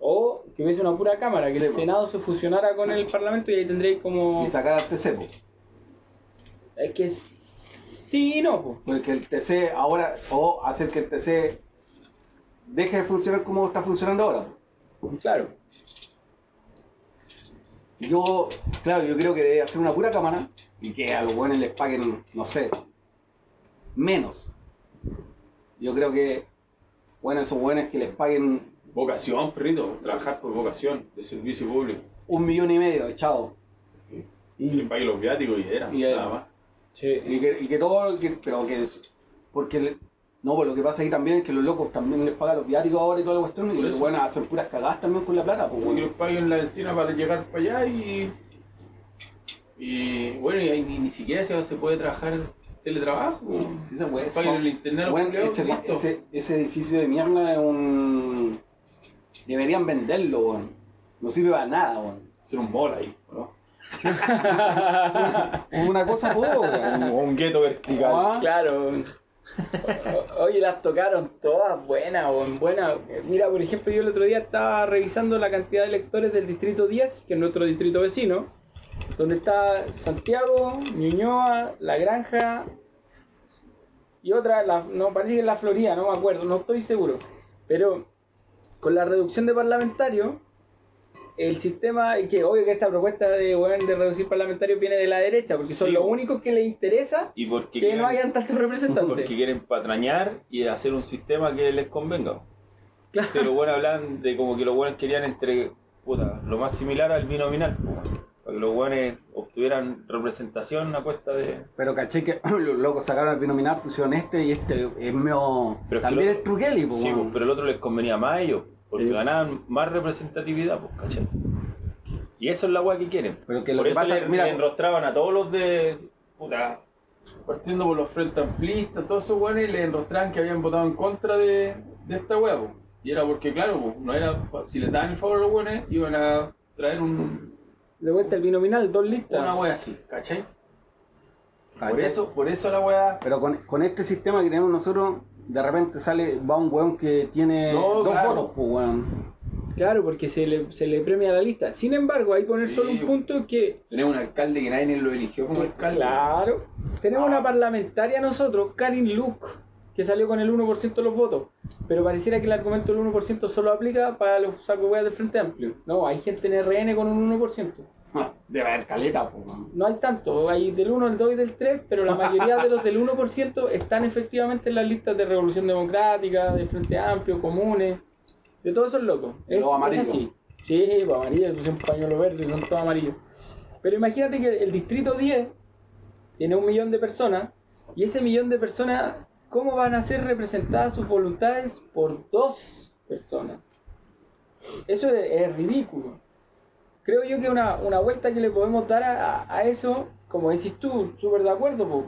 O que hubiese una pura cámara, que Sí, el. Senado se fusionara con el Parlamento y ahí tendréis como. Y sacar al TC. Es que sí y no, pues. Porque el TC ahora, o hacer que el TC deje de funcionar como está funcionando ahora. po. Claro. Yo, claro, yo creo que debe hacer una pura cámara y que a los buenos les paguen, no sé, menos. Yo creo que, bueno, esos buenos que les paguen Vocación, perrito. Trabajar por vocación de servicio público. un millón y medio, chao. Que les pague los viáticos y era. Y era. nada más. Sí. Y que, y que todo, que- pero que, porque, no, pues lo que pasa ahí también es que los locos también les pagan los viáticos ahora y toda la cuestión, y los eso. buenos hacen puras cagadas también con la plata, pues, Que bueno. los paguen la encina para llegar para allá y. Y bueno, y ahí ni, ni siquiera se, se puede trabajar teletrabajo. Sí se puede. Paguen el internet Bueno, ese, ese, ese edificio de mierda es un. Deberían venderlo, weón. No sirve para nada, weón. Hacer un mall ahí, ¿no? Es [laughs] una cosa poco. O un gueto vertical. Ah, Claro. O- Oye, las tocaron todas buenas, o buenas. Mira, por ejemplo, yo el otro día estaba revisando la cantidad de electores del distrito 10, que es nuestro distrito vecino, donde está Santiago, Ñuñoa, La Granja y otra, la- no, parece que es la Florida, no me acuerdo, no estoy seguro. Pero con la reducción de parlamentarios, el sistema, y que obvio que esta propuesta de, weón, de reducir parlamentarios viene de la derecha, porque son los únicos que les interesa Y porque que quieren, no hayan tantos representantes. porque quieren patrañar y hacer un sistema que les convenga. Claro. Los buenos hablan de como que los buenos querían entre puta, lo más similar al binominal, para que los buenos obtuvieran representación a cuesta de. Pero caché que [clears throat] los locos sacaron el binominal, pusieron este y este es medio. Pero es También Trukeli, pues. Sí, pero el otro les convenía más a ellos, porque Sí. ganaban más representatividad, pues, ¿cachai? Y eso es la weá que quieren. Pero que lo por que eso pasa, le, mira, le enrostraban a todos los de. Puta, partiendo por los frentes amplistas, todos esos weones le enrostraban que habían votado en contra de, de esta weá, pues. Y era porque, claro, pues, no era. Si les daban el favor a los weones, iban a traer un, De vuelta el binominal, dos listas. una weá así, ¿cachai? Por eso, por eso la weá. Pero con, con este sistema que tenemos nosotros, de repente sale, va un weón que tiene No, dos claro. votos, pues weón. Claro, porque se le, se le premia la lista. Sin embargo, hay que poner Sí. solo un punto que, Tenemos un alcalde que nadie lo eligió como alcalde. claro, tenemos una parlamentaria nosotros, Karin Luke, que salió con el 1% de los votos. Pero pareciera que el argumento del 1% solo aplica para los sacos weas del Frente Amplio. No, hay gente en RN con un 1%. Debe haber caleta. No hay tanto, hay del 1, del 2 y del 3, pero la mayoría de los del 1% están efectivamente en las listas de Revolución Democrática, de Frente Amplio, comunes, de todos esos locos. Es, es así. Sí, pues amarillo, puse un pañuelo verde, son todos amarillos. Pero imagínate que el distrito 10 tiene un millón de personas y ese millón de personas, ¿cómo van a ser representadas sus voluntades por dos personas? Eso es, es ridículo. Creo yo que una, una vuelta que le podemos dar a, a- a eso, como decís tú, súper de acuerdo, po.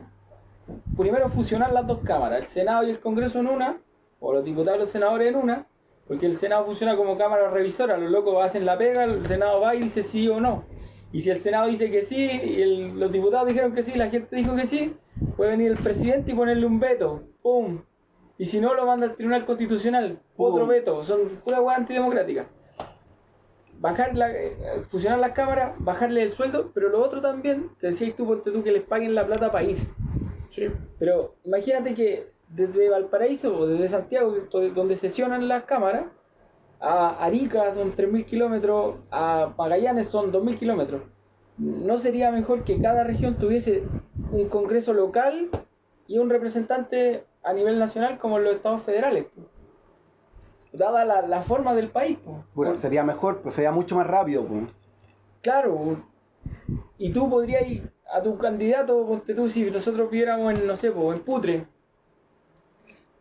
primero fusionar las dos cámaras, el Senado y el Congreso en una, o los diputados y los senadores en una, porque el Senado funciona como cámara revisora, los locos hacen la pega, el Senado va y dice sí o no. Y si el Senado dice que sí, y el- los diputados dijeron que sí, la gente dijo que sí, puede venir el presidente y ponerle un veto. ¡Pum! Y si no, lo manda al Tribunal Constitucional. Pum. Otro veto. Son pura hueá antidemocrática. Bajar la, eh, fusionar las cámaras, bajarle el sueldo, pero lo otro también, que decías tú, ponte tú, que les paguen la plata para ir. Pero imagínate que desde Valparaíso o desde Santiago, donde sesionan las cámaras, a Arica son 3.000 kilómetros, a Magallanes son 2.000 kilómetros. ¿No sería mejor que cada región tuviese un congreso local y un representante a nivel nacional como en los estados federales? Po? Dada la, la forma del país. po. Sería mejor, pues sería mucho más rápido, pues. Claro, y tú podrías ir a tu candidato, ponte tú, si nosotros viéramos en, no sé, po, en Putre,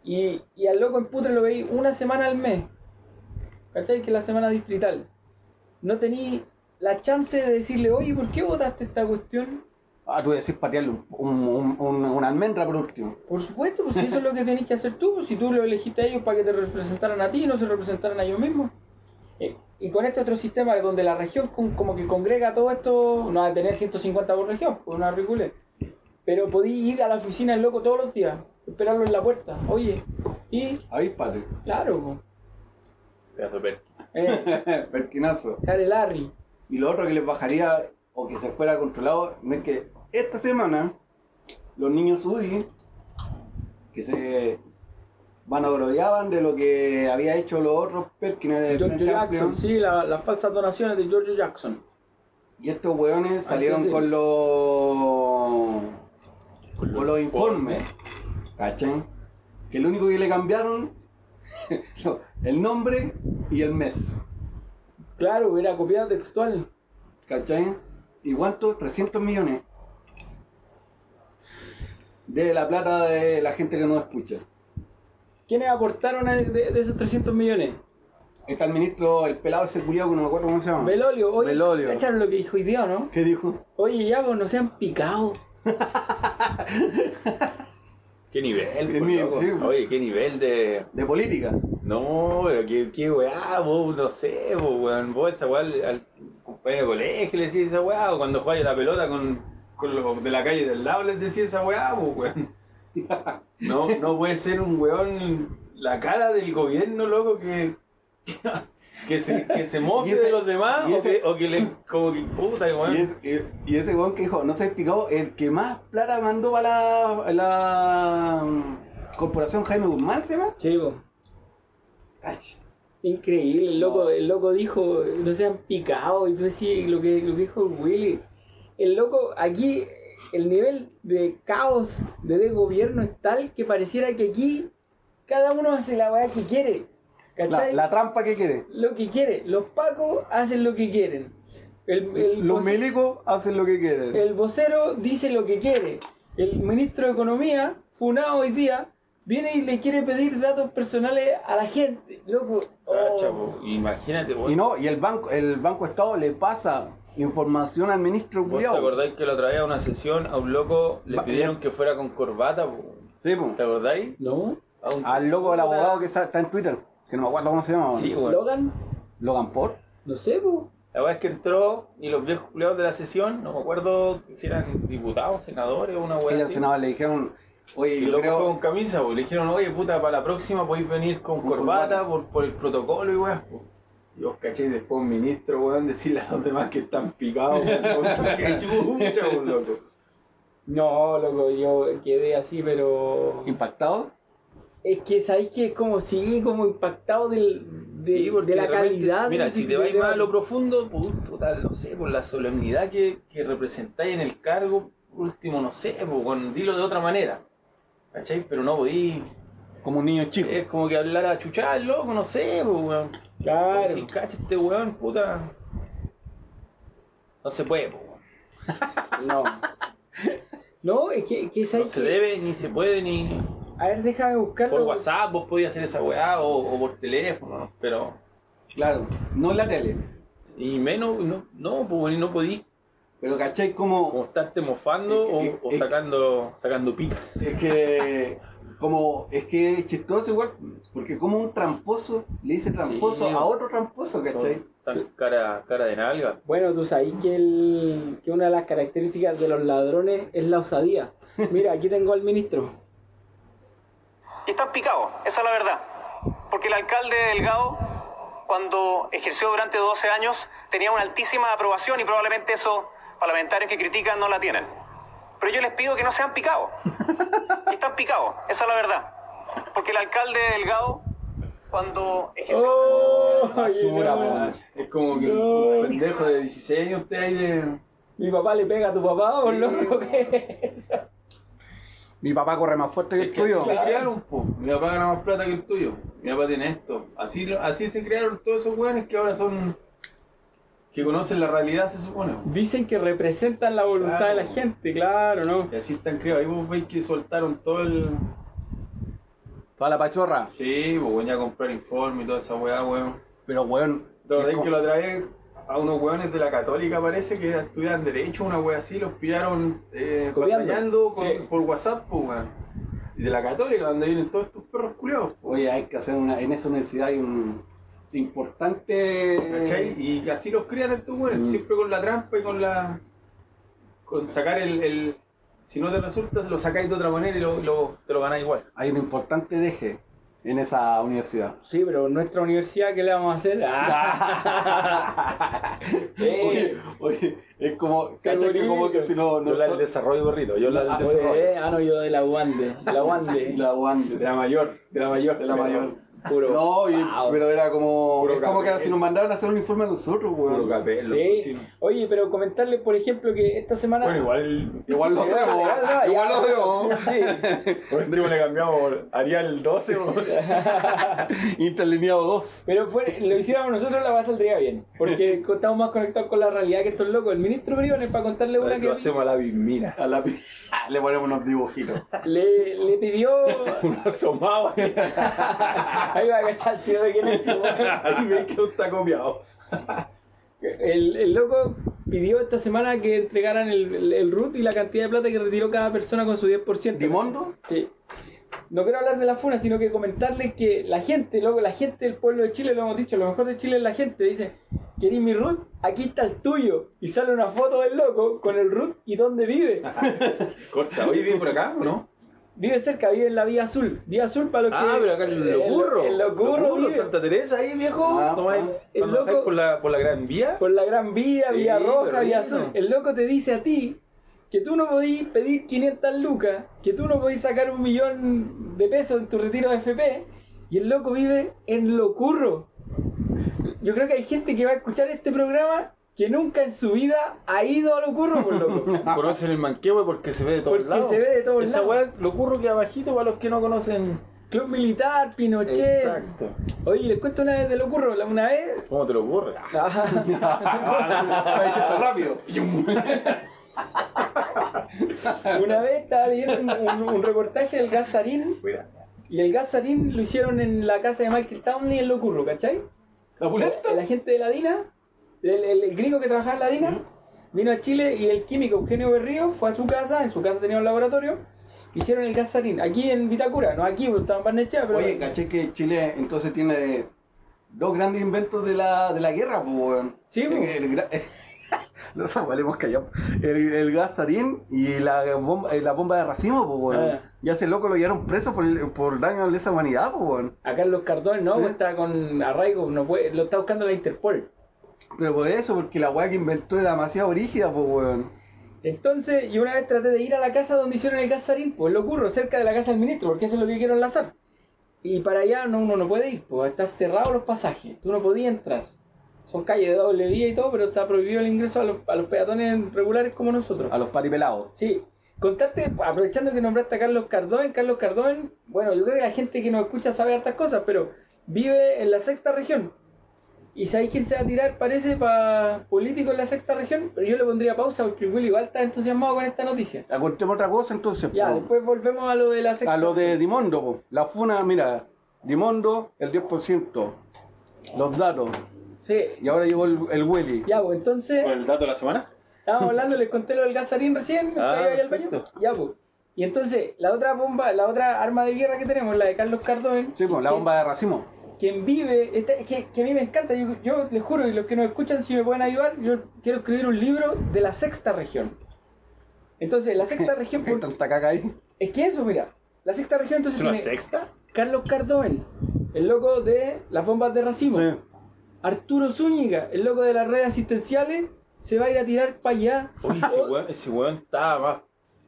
y, y al loco en Putre lo veis una semana al mes, ¿cachai? Que es la semana distrital. No tení la chance de decirle, oye, ¿por qué votaste esta cuestión? Ah, tú decís patearle un, un- un- una almendra por último. Por supuesto, pues si eso es lo que tenés que hacer tú, pues, si tú lo elegiste a ellos para que te representaran a ti y no se representaran a ellos mismos. Eh, y con este otro sistema donde la región con- como que congrega todo esto, no va a tener 150 por región, por una ridiculez. Pero podí ir a la oficina del loco todos los días, esperarlo en la puerta. Oye, y Ahí, pate. claro, pues, Pedazo de per- eh, [laughs] Perquinazo. Care Larry. Y lo otro que les bajaría o que se fuera controlado no es que esta semana los niños UDI que se vanagloriaban de lo que había hecho los otros Perkins de Amplio, Jackson, sí, la- las falsas donaciones de Giorgio Jackson. y estos weones salieron sí. con los con los informes ¿cachai? que lo único que le cambiaron [laughs] el nombre y el mes Claro, era copiado textual. ¿Cachai? ¿Y cuánto? 300 millones. De la plata de la gente que no escucha. ¿Quiénes aportaron a- de, de esos 300 millones? está el ministro, el pelado ese culiado que no me acuerdo cómo se llama. Belolio, oye, Belolio. ¿cacharon lo que dijo hoy día, no? ¿Qué dijo? Oye, ya, pues no sean picados. [laughs] ¿Qué nivel, Qué po, nivel, sí, po. Oye, qué nivel de. De política. No, pero qué, qué weá, vos, no sé, vos, weón. Vos esa weá al, al compañero de colegio le decís esa weá, o cuando juegas la pelota con, con los de la calle del lado les decís esa weá, vos, weón. No, no puede ser un weón la cara del gobierno, loco, que. Que se, que se mofe Y ese- de los demás, y o, que, o que le. Como que puta, weón. Y, es- y- y ese weón que dijo, no se ha explicado, el que más plata mandó para la, la mm, corporación Jaime Guzmán, ¿se llama? Chivo. Increíble, el loco, el loco dijo, no sean picados, y tú decís lo que, lo que dijo el Willy. El loco, aquí, el nivel de caos de, de gobierno es tal que pareciera que aquí cada uno hace la weá que quiere. La, ¿Cachai? la trampa que quiere. Lo que quiere. Los pacos hacen lo que quieren. El, el Los voce- milicos hacen lo que quieren. el vocero dice lo que quiere. El ministro de Economía, funado hoy día, viene y le quiere pedir datos personales a la gente. Loco. Cacha, oh. po. Imagínate, weón. Y no, y el banco, el Banco Estado le pasa información al ministro ¿Vos te culiao. acordáis que la otra vez a una sesión a un loco le Va- pidieron que fuera con corbata? po? Sí, po. ¿Te acordáis? ¿No? Un- Al loco del abogado que está en Twitter, que no me acuerdo cómo se llama. ¿Logan? Logan Paul. No sé, po. La verdad es que entró y los viejos culiados de la sesión, no me acuerdo si eran diputados, senadores o una Y weá los senadores le dijeron, oye, Y el yo loco fue creo... con camisa, po. le dijeron, oye puta, para la próxima podéis venir con Con corbata corbata. por, por el protocolo y weá. po. Y vos cachéis después un ministro, weón, decirle a los demás que están picados, weón, [laughs] que chucha, weón, loco. No, loco, yo quedé así, pero. impactado. Es que sabéis que es como sigue como impactado del, de, Sí, porque de la de repente, calidad. Mira, del- si te vais más a lo profundo, pu- puta, no sé, por la solemnidad que, que representáis en el cargo, por último, no sé, pues, dilo de otra manera. ¿Cachai? Pero no podí. Como un niño chico. Es como que hablar a chuchar, loco, no sé, pues, weón. Claro. Si cacha este weón, puta. No se puede, pues, weón. [laughs] No. No, es que, que No sabéis se que- debe, ni se puede, ni. A ver, déjame buscarlo. Por WhatsApp vos podías hacer esa weá o, o por teléfono, pero. Claro, no en la tele. Y menos, no, no, pues, no podí Pero ¿cachai? Como... como estarte mofando o, Es- o es- sacando, sacando pica. Es que... Como... Es que es chistoso igual. Porque como un tramposo le dice tramposo Sí. a otro tramposo, ¿cachai? Tan cara, cara de nalga. Bueno, tú sabes que, el, que una de las características de los ladrones es la osadía. Mira, aquí tengo al ministro. Y están picados, esa es la verdad. Porque el alcalde Delgado, cuando ejerció durante 12 años, tenía una altísima aprobación y probablemente esos parlamentarios que critican no la tienen. Pero yo les pido que no sean picados. [laughs] Están picados, esa es la verdad. Porque el alcalde Delgado, cuando ejerció... ¡Oh! Basura, no. po. Es como que No. un pendejo de 16 años te hay de. Mi papá le pega a tu papá, ¿o Sí. loco? ¿Qué es eso? Mi papá corre más fuerte que Es el que así tuyo. se crearon, po. Mi papá gana más plata que el tuyo. Mi papá tiene esto. Así, lo- así se crearon todos esos weones que ahora son. Que conocen la realidad, se supone. po. Dicen que representan la voluntad Claro. de la gente, claro, ¿no? Y así están creados. Ahí vos veis que soltaron todo el. Toda la pachorra. Sí, pues voy a comprar informe y toda esa weá, weón. Pero, weón... Verdad es que lo trae a unos weones de la católica parece que estudian derecho, una wea así, los pillaron eh, Copiando. batallando con- Sí. por WhatsApp, pues weón. Y de la católica, donde vienen todos estos perros culiados. Oye, hay que hacer una... En esa universidad hay un... Importante... ¿Cachai? Y así los crían estos weones, Mm. siempre con la trampa y con la. con sacar el. el- si no te resulta, lo sacáis de otra manera y lo, lo- te lo ganáis igual. Hay un importante deje en esa universidad. Sí, pero nuestra universidad, ¿qué le vamos a hacer? Ah. [laughs] Oye, [laughs] oye, es como, ¿cachai? Que como que si no, no Yo la del desarrollo, gorrito, yo la del Ah, desarrollo. Eh, ah, no, yo de la UANDE. De la UANDE. [laughs] la UAN, De la mayor, de la mayor. de la mayor. Puro. No, y- Wow. pero era como, Puro es como que si nos mandaron a hacer un informe a nosotros, Puro weón. capelo, Sí. Oye, pero comentarle, por ejemplo, que esta semana. Bueno, igual. Igual lo hacemos, [laughs] igual lo hacemos. Sí. Por último le cambiamos Arial 12. [laughs] Interlineado 2. Pero fue, lo hiciéramos nosotros, la va saldría bien. Porque estamos más conectados con la realidad que estos locos. El ministro Briones, para contarle una que Lo hacemos a la bismina. A la [laughs] le ponemos unos dibujitos. le, le pidió. Un asomado. Ahí va a cachar el tío de quién es. [laughs] Ahí veis que no está copiado. [laughs] El, el loco pidió esta semana que entregaran el, el, el root y la cantidad de plata que retiró cada persona con su 10%. ¿Dimondo? Sí. No quiero hablar de la funa, sino que comentarles que la gente, loco, la gente del pueblo de Chile, lo hemos dicho, lo mejor de Chile es la gente. Dice, ¿querés mi root? Aquí está el tuyo. Y sale una foto del loco con el root y dónde vive. [laughs] Corta, hoy vive por acá, ¿o no? Vive cerca, vive en la Vía Azul. Vía Azul para los que... Ah, pero acá en Locurro. En Locurro, vive. Santa Teresa ahí, viejo. Ah, ¿Cómo hay? el ¿Cuando loco- por la, por la Gran Vía? Por la Gran Vía, Sí, Vía Roja, Vía. Azul. El loco te dice a ti que tú no podís pedir 500 lucas, que tú no podís sacar un millón de pesos en tu retiro de FP, y el loco vive en Locurro. Yo creo que hay gente que va a escuchar este programa que nunca en su vida ha ido a Locurro, [laughs] por loco. Conocen el manquehue porque se ve de todos Porque lados. se ve de todos Esa lados. weá, lo ocurro que abajito para los que no conocen. Club Militar, Pinochet. Exacto. Oye, les cuento una vez de Locurro. La- Una vez... ¿Cómo te lo ocurre? [laughs] Diciendo rápido. [laughs] Una vez estaba leyendo un, un- un reportaje del Mira. y el gas sarín lo hicieron en la casa de Michael Townley en Locurro, ¿cachai? ¿La pulenta? El agente de la DINA, el, el- el gringo que trabajaba en la DINA, vino a Chile y el químico Eugenio Berrío fue a su casa, en su casa tenía un laboratorio, hicieron el gas sarín, aquí en Vitacura, no aquí, porque estaba en Barnechea, pero... Oye, caché que Chile entonces tiene dos grandes inventos de la, de la guerra, pues. Sí, [laughs] Nosotros valemos callados. El, el gas sarín y la bomba, eh, la bomba de racimo, pues. Ah. Ya ese loco lo llevaron preso por, por daño a lesa humanidad, pues. A Carlos Cardón, no, Sí. está con arraigo, no puede, lo está buscando la Interpol. Pero por eso, porque la weá que inventó es demasiado brígida, pues, weón. Entonces, y una vez traté de ir a la casa donde hicieron el gas sarín, pues lo ocurro, cerca de la casa del ministro, porque eso es lo que quiero enlazar. Y para allá no, uno no puede ir, pues están cerrados los pasajes, tú no podías entrar. Son calles de doble vía y todo, pero está prohibido el ingreso a los, a los peatones regulares como nosotros. A los paripelados. Sí, contarte, aprovechando que nombraste a Carlos Cardón, Carlos Cardón, bueno, yo creo que la gente que nos escucha sabe hartas cosas, pero vive en la sexta región. ¿Y sabéis quién se va a tirar, parece, para político en la sexta región? Pero yo le pondría pausa porque el Willy igual está entusiasmado con esta noticia. Contemos otra cosa entonces, Ya, po. después volvemos a lo de la sexta A lo de Dimondo, po. La funa, mira, Dimondo, el 10%. Los datos. Sí, Y ahora llegó el, el Willy. ya, pues entonces, ¿Con el dato de la semana? estábamos hablando, les conté lo del gasarín recién, Ah, ahí al baño. Ya, pues. Y entonces, la otra bomba, la otra arma de guerra que tenemos, la de Carlos Cardón. Sí, pues, la bomba de racimo. Quien vive, este- que, que a mí me encanta, yo, yo les juro, y los que nos escuchan, si me pueden ayudar, yo quiero escribir un libro de la sexta región. Entonces, la sexta [laughs] región, ¿Qué tanta caca ahí? es que eso, mira, la sexta región entonces ¿Es una tiene sexta? Carlos Cardón, el loco de las bombas de racimo. Sí. Arturo Zúñiga, el loco de las redes asistenciales, se va a ir a tirar para allá. Oye, ese weón, ese weón estaba más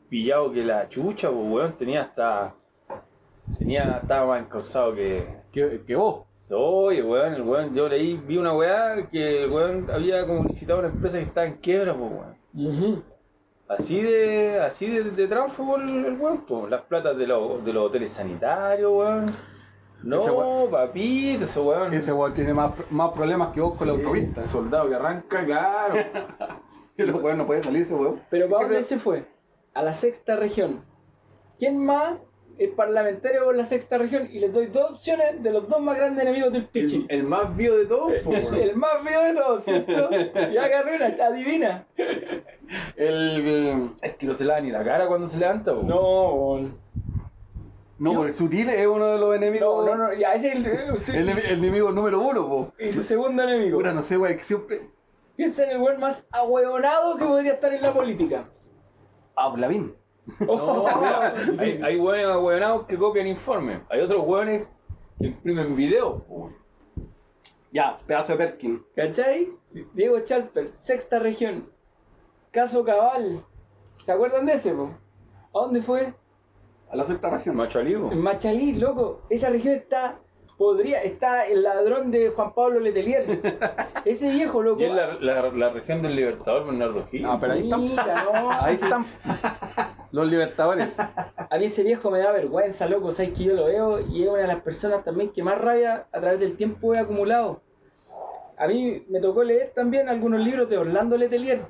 pillado que la chucha, pues weón. Tenía hasta. Tenía, estaba más encausado que. Que, que vos. Oye, weón, el weón, yo leí, vi una weá que el weón había como licitado una empresa que estaba en quiebra, pues weón. Ujú. Así de, así de, de tránsfugo el, el weón, pues. Las platas de, los de los hoteles sanitarios, weón. No, Ese weón- papito, ese weón. Ese weón tiene más, más problemas que vos con la Sí, autopista. Soldado que arranca, claro. [laughs] Y los weón no puede salir ese weón. Pero ¿para dónde se fue? A la sexta región. ¿Quién más es parlamentario por la sexta región? Y les doy dos opciones de los dos más grandes enemigos del el, Pichi. el más vivo de todos, weón. [laughs] El más feo de todos, ¿cierto? Ya agarré una, adivina. El. eh, Es que no se lava ni la cara cuando se levanta, pues. No, No, Sí. porque Sutil es uno de los no, enemigos. no, no, ya ese es el, El, el enemigo número uno, po. y su segundo enemigo. Puta, no sé, weón, que siempre. Piensa en el buen más ahueonado que podría estar en la política. Ah, Lavín. No, [laughs] mira, hay, hay hueones ahueonados que copian informes. Hay otros hueones que imprimen videos. po, weón. Ya, pedazo de Perkin. ¿Cachai? Diego Chalper, sexta región. Caso Cabal. ¿Se acuerdan de ese, po? ¿A dónde fue? A la sexta región. Macho alivo. En Machalí, loco. Esa región está. Podría. Está el ladrón de Juan Pablo Letelier. [laughs] Ese viejo, loco. Y es la, la, la región del Libertador, Bernardo Gil. Ah, pero ahí están. Mira, no. Ahí están. Los libertadores. A mí ese viejo me da vergüenza, loco. Sabes que yo lo veo y es una de las personas también que más rabia a través del tiempo he acumulado. A mí me tocó leer también algunos libros de Orlando Letelier.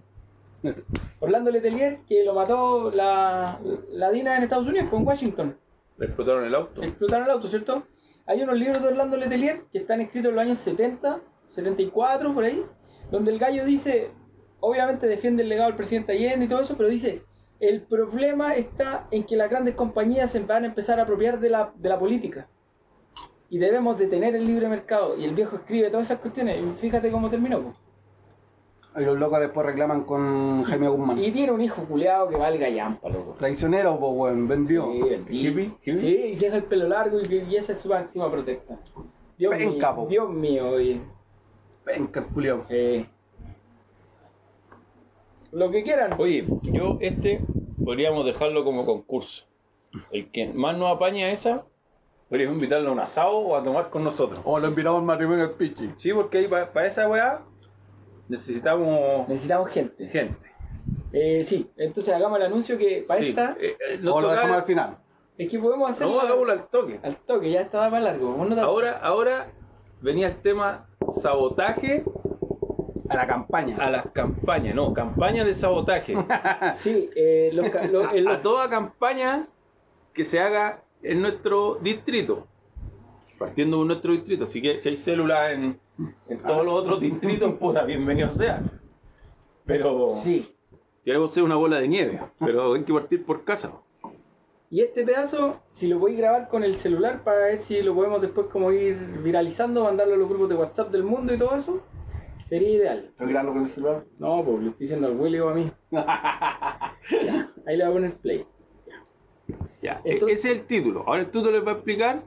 [laughs] Orlando Letelier, que lo mató la, la DINA en Estados Unidos, pues en Washington. Le explotaron el auto. Explotaron el auto, ¿cierto? Hay unos libros de Orlando Letelier que están escritos en los años 70, 74, por ahí, donde el gallo dice, obviamente defiende el legado del presidente Allende y todo eso, pero dice, el problema está en que las grandes compañías se van a empezar a apropiar de la, de la política. Y debemos detener el libre mercado. Y el viejo escribe todas esas cuestiones. Y fíjate cómo terminó. po. Y los locos después reclaman con Jaime Guzmán. Y tiene un hijo culeado que valga llampa, loco. Traicionero, pues, weón, vendió. Sí, y- Hippie, hippie. Sí, y se deja el pelo largo y, y esa es su máxima protesta. Dios Penca, mío, po. Dios mío, oye. Venga, el culiao. Sí. Lo que quieran. Oye, yo este podríamos dejarlo como concurso. El que más nos apaña esa, podríamos invitarlo a un asado o a tomar con nosotros. O lo invitamos al matrimonio del Pichi. Sí, porque ahí para esa weá necesitamos Necesitamos gente. gente. Eh, sí, entonces hagamos el anuncio que para Sí, esta eh, eh, O lo dejamos al final. es que podemos hacer No, hagámoslo al toque. al toque, ya estaba para largo. Vos no te- Ahora, ahora venía el tema sabotaje A la campaña. a las campañas, no, campaña de sabotaje. [laughs] Sí, eh, los, a toda campaña que se haga en nuestro distrito. Partiendo de nuestro distrito. Así que si hay células en, en todos los otros distritos, puta, bienvenido sea. Pero sí. tenemos que ser una bola de nieve. Pero hay que partir por casa. Y este pedazo, si lo podéis grabar con el celular para ver si lo podemos después como ir viralizando, mandarlo a los grupos de WhatsApp del mundo y todo eso, sería ideal. ¿Lo con el celular? No, pues le estoy diciendo al Willy o a mí. [laughs] Ya, ahí le voy a poner play. Ya, Entonces- ese es el título. Ahora el título les va a explicar.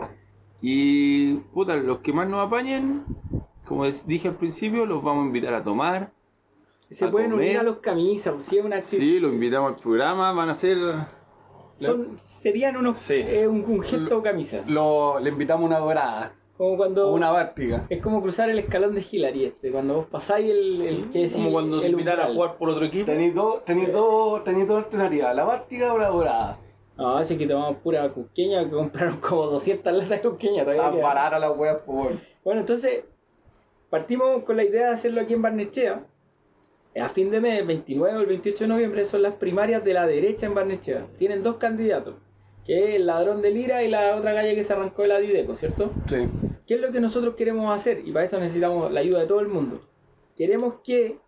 Y puta, los que más nos apañen, como les dije al principio, los vamos a invitar a tomar. Se A pueden unir a los camisas, si es una actividad. Sí, los invitamos al programa, van a ser. Son, serían unos Sí. eh, un, un gesto camisa. Lo, le invitamos una dorada. Como cuando O una bártica. es como cruzar el escalón de Hillary este, cuando vos pasáis el, el que decís como cuando te el invitan a jugar por otro equipo. Tenéis dos, tenéis dos, tenéis dos alternativas, la bártica o la dorada. No, así que tomamos pura cusqueña, que compraron como 200 latas de cusqueña. todavía Tan barata la weas, pues. weón. Bueno, entonces partimos con la idea de hacerlo aquí en Barnechea. A fin de mes, 29 o el 28 de noviembre, son las primarias de la derecha en Barnechea. Tienen dos candidatos, que es el ladrón de Lira y la otra calle que se arrancó de la Dideco, ¿cierto? Sí. ¿Qué es lo que nosotros queremos hacer? Y para eso necesitamos la ayuda de todo el mundo. Queremos que,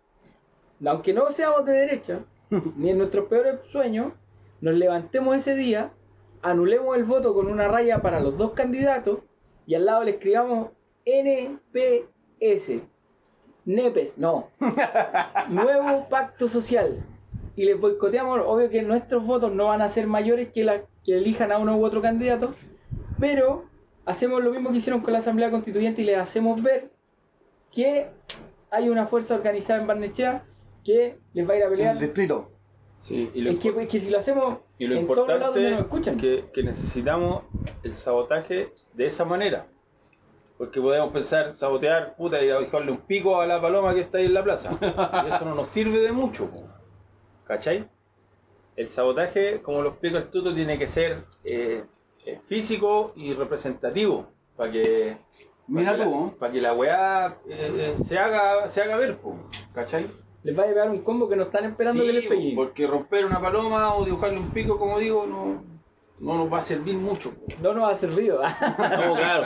aunque no seamos de derecha, [laughs] ni en nuestros peores sueños, nos levantemos ese día, anulemos el voto con una raya para los dos candidatos y al lado le escribamos NPS. NEPES, no. [laughs] Nuevo Pacto Social. Y les boicoteamos, obvio que nuestros votos no van a ser mayores que, la, que elijan a uno u otro candidato, pero hacemos lo mismo que hicieron con la Asamblea Constituyente y les hacemos ver que hay una fuerza organizada en Barnechea que les va a ir a El pelear. distrito. Sí, y lo, Es que, es que si lo hacemos y lo en todos lados donde nos importante escuchan. es que, que necesitamos el sabotaje de esa manera. Porque podemos pensar, sabotear, puta, y a dejarle un pico a la paloma que está ahí en la plaza. Y eso no nos sirve de mucho. po. ¿Cachai? El sabotaje, como lo explica el tuto, tiene que ser eh, eh, físico y representativo. Para que, Mira para que, tú, la, ¿eh? pa' que la weá eh, se, haga, se haga ver. po. ¿Cachai? Les va a llevar un combo que no están esperando Sí, que les pegue. porque romper una paloma o dibujarle un pico, como digo, no, no nos va a servir mucho. No nos ha servido. [laughs] No, claro.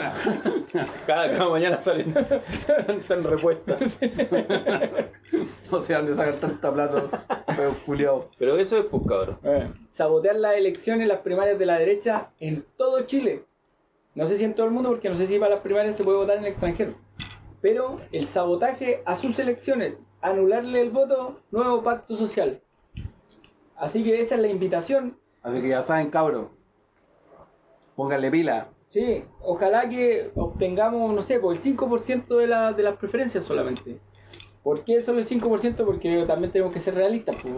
Cada, cada mañana salen tan repuestas. No sé dónde sacan tanta plata. Pero. Pero eso es, pues, cabrón. Eh, Sabotear las elecciones, las primarias de la derecha en todo Chile. No sé si en todo el mundo, porque no sé si para las primarias se puede votar en el extranjero. Pero el sabotaje a sus elecciones, anularle el voto, nuevo pacto social. Así que esa es la invitación. Así que ya saben, cabros. Pónganle pila. Sí, ojalá que obtengamos, no sé, por el 5% de, la- de las preferencias solamente. ¿Por qué solo el 5%? Porque también tenemos que ser realistas. pues,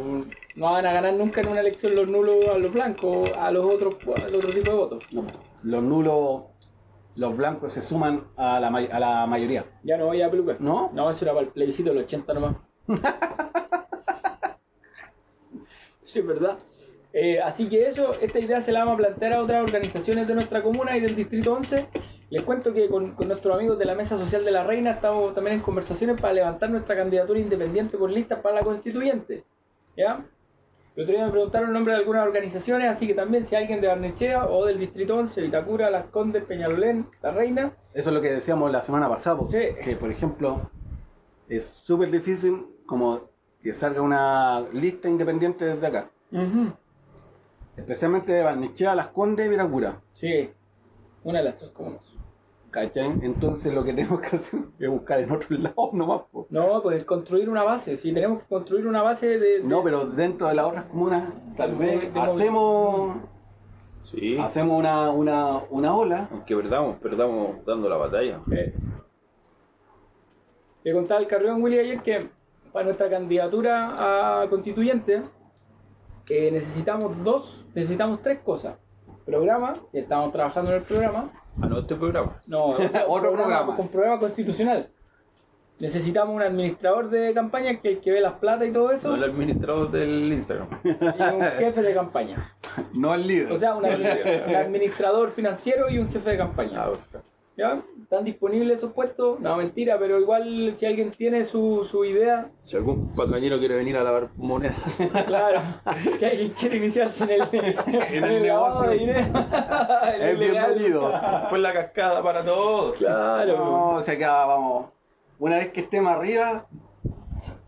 no van a ganar nunca en una elección los nulos a los blancos, a los otros, al otro tipo de votos. No, los nulos, los blancos se suman a la, a la mayoría. Ya no voy a peluca. ¿No? No, eso era para el plebiscito del 80 nomás. [laughs] sí, es verdad. Eh, así que eso, esta idea se la vamos a plantear a otras organizaciones de nuestra comuna y del Distrito 11. Les cuento que con, con nuestros amigos de la Mesa Social de la Reina estamos también en conversaciones para levantar nuestra candidatura independiente por listas para la constituyente. ¿Ya? El otro día me preguntaron el nombre de algunas organizaciones, así que también si alguien de Barnechea o del Distrito 11, Vitacura, Las Condes, Peñalolén, La Reina, Eso es lo que decíamos la semana pasada, po, Sí. que por ejemplo es súper difícil como que salga una lista independiente desde acá. Especialmente de Barnechea, Las Condes y Viracura. sí, una de las tres comunas. ¿Cachai? Entonces lo que tenemos que hacer es buscar en otros lados nomás. po. No, pues construir una base, sí, tenemos que construir una base de... de- No, pero dentro de las otras comunas tal vez hacemos Sí. hacemos una, una, una ola. Aunque perdamos, perdamos dando la batalla. Eh. Le contaba al Carrión Willy ayer que para nuestra candidatura a constituyente eh, necesitamos dos, necesitamos tres cosas. Programa, que estamos trabajando en el programa. Ah, no, este programa. No, [laughs] Otro programa. Con programa constitucional. Necesitamos un administrador de campaña que es el que ve las plata y todo eso. No el administrador del Instagram. Y un [laughs] jefe de campaña. No el líder. O sea, [laughs] un administrador financiero y un jefe de campaña. Ah, perfecto. ¿Ya? ¿Están disponibles esos puestos? No, mentira, pero igual si alguien tiene su, su idea, Si algún patrañero quiere venir a lavar monedas. [laughs] claro. Si alguien quiere iniciarse en el, [laughs] en el lavado negocio. de dinero, [laughs] Es el bienvenido. Después la cascada para todos. Claro. No, o sea que ah, vamos. Una vez que estemos arriba,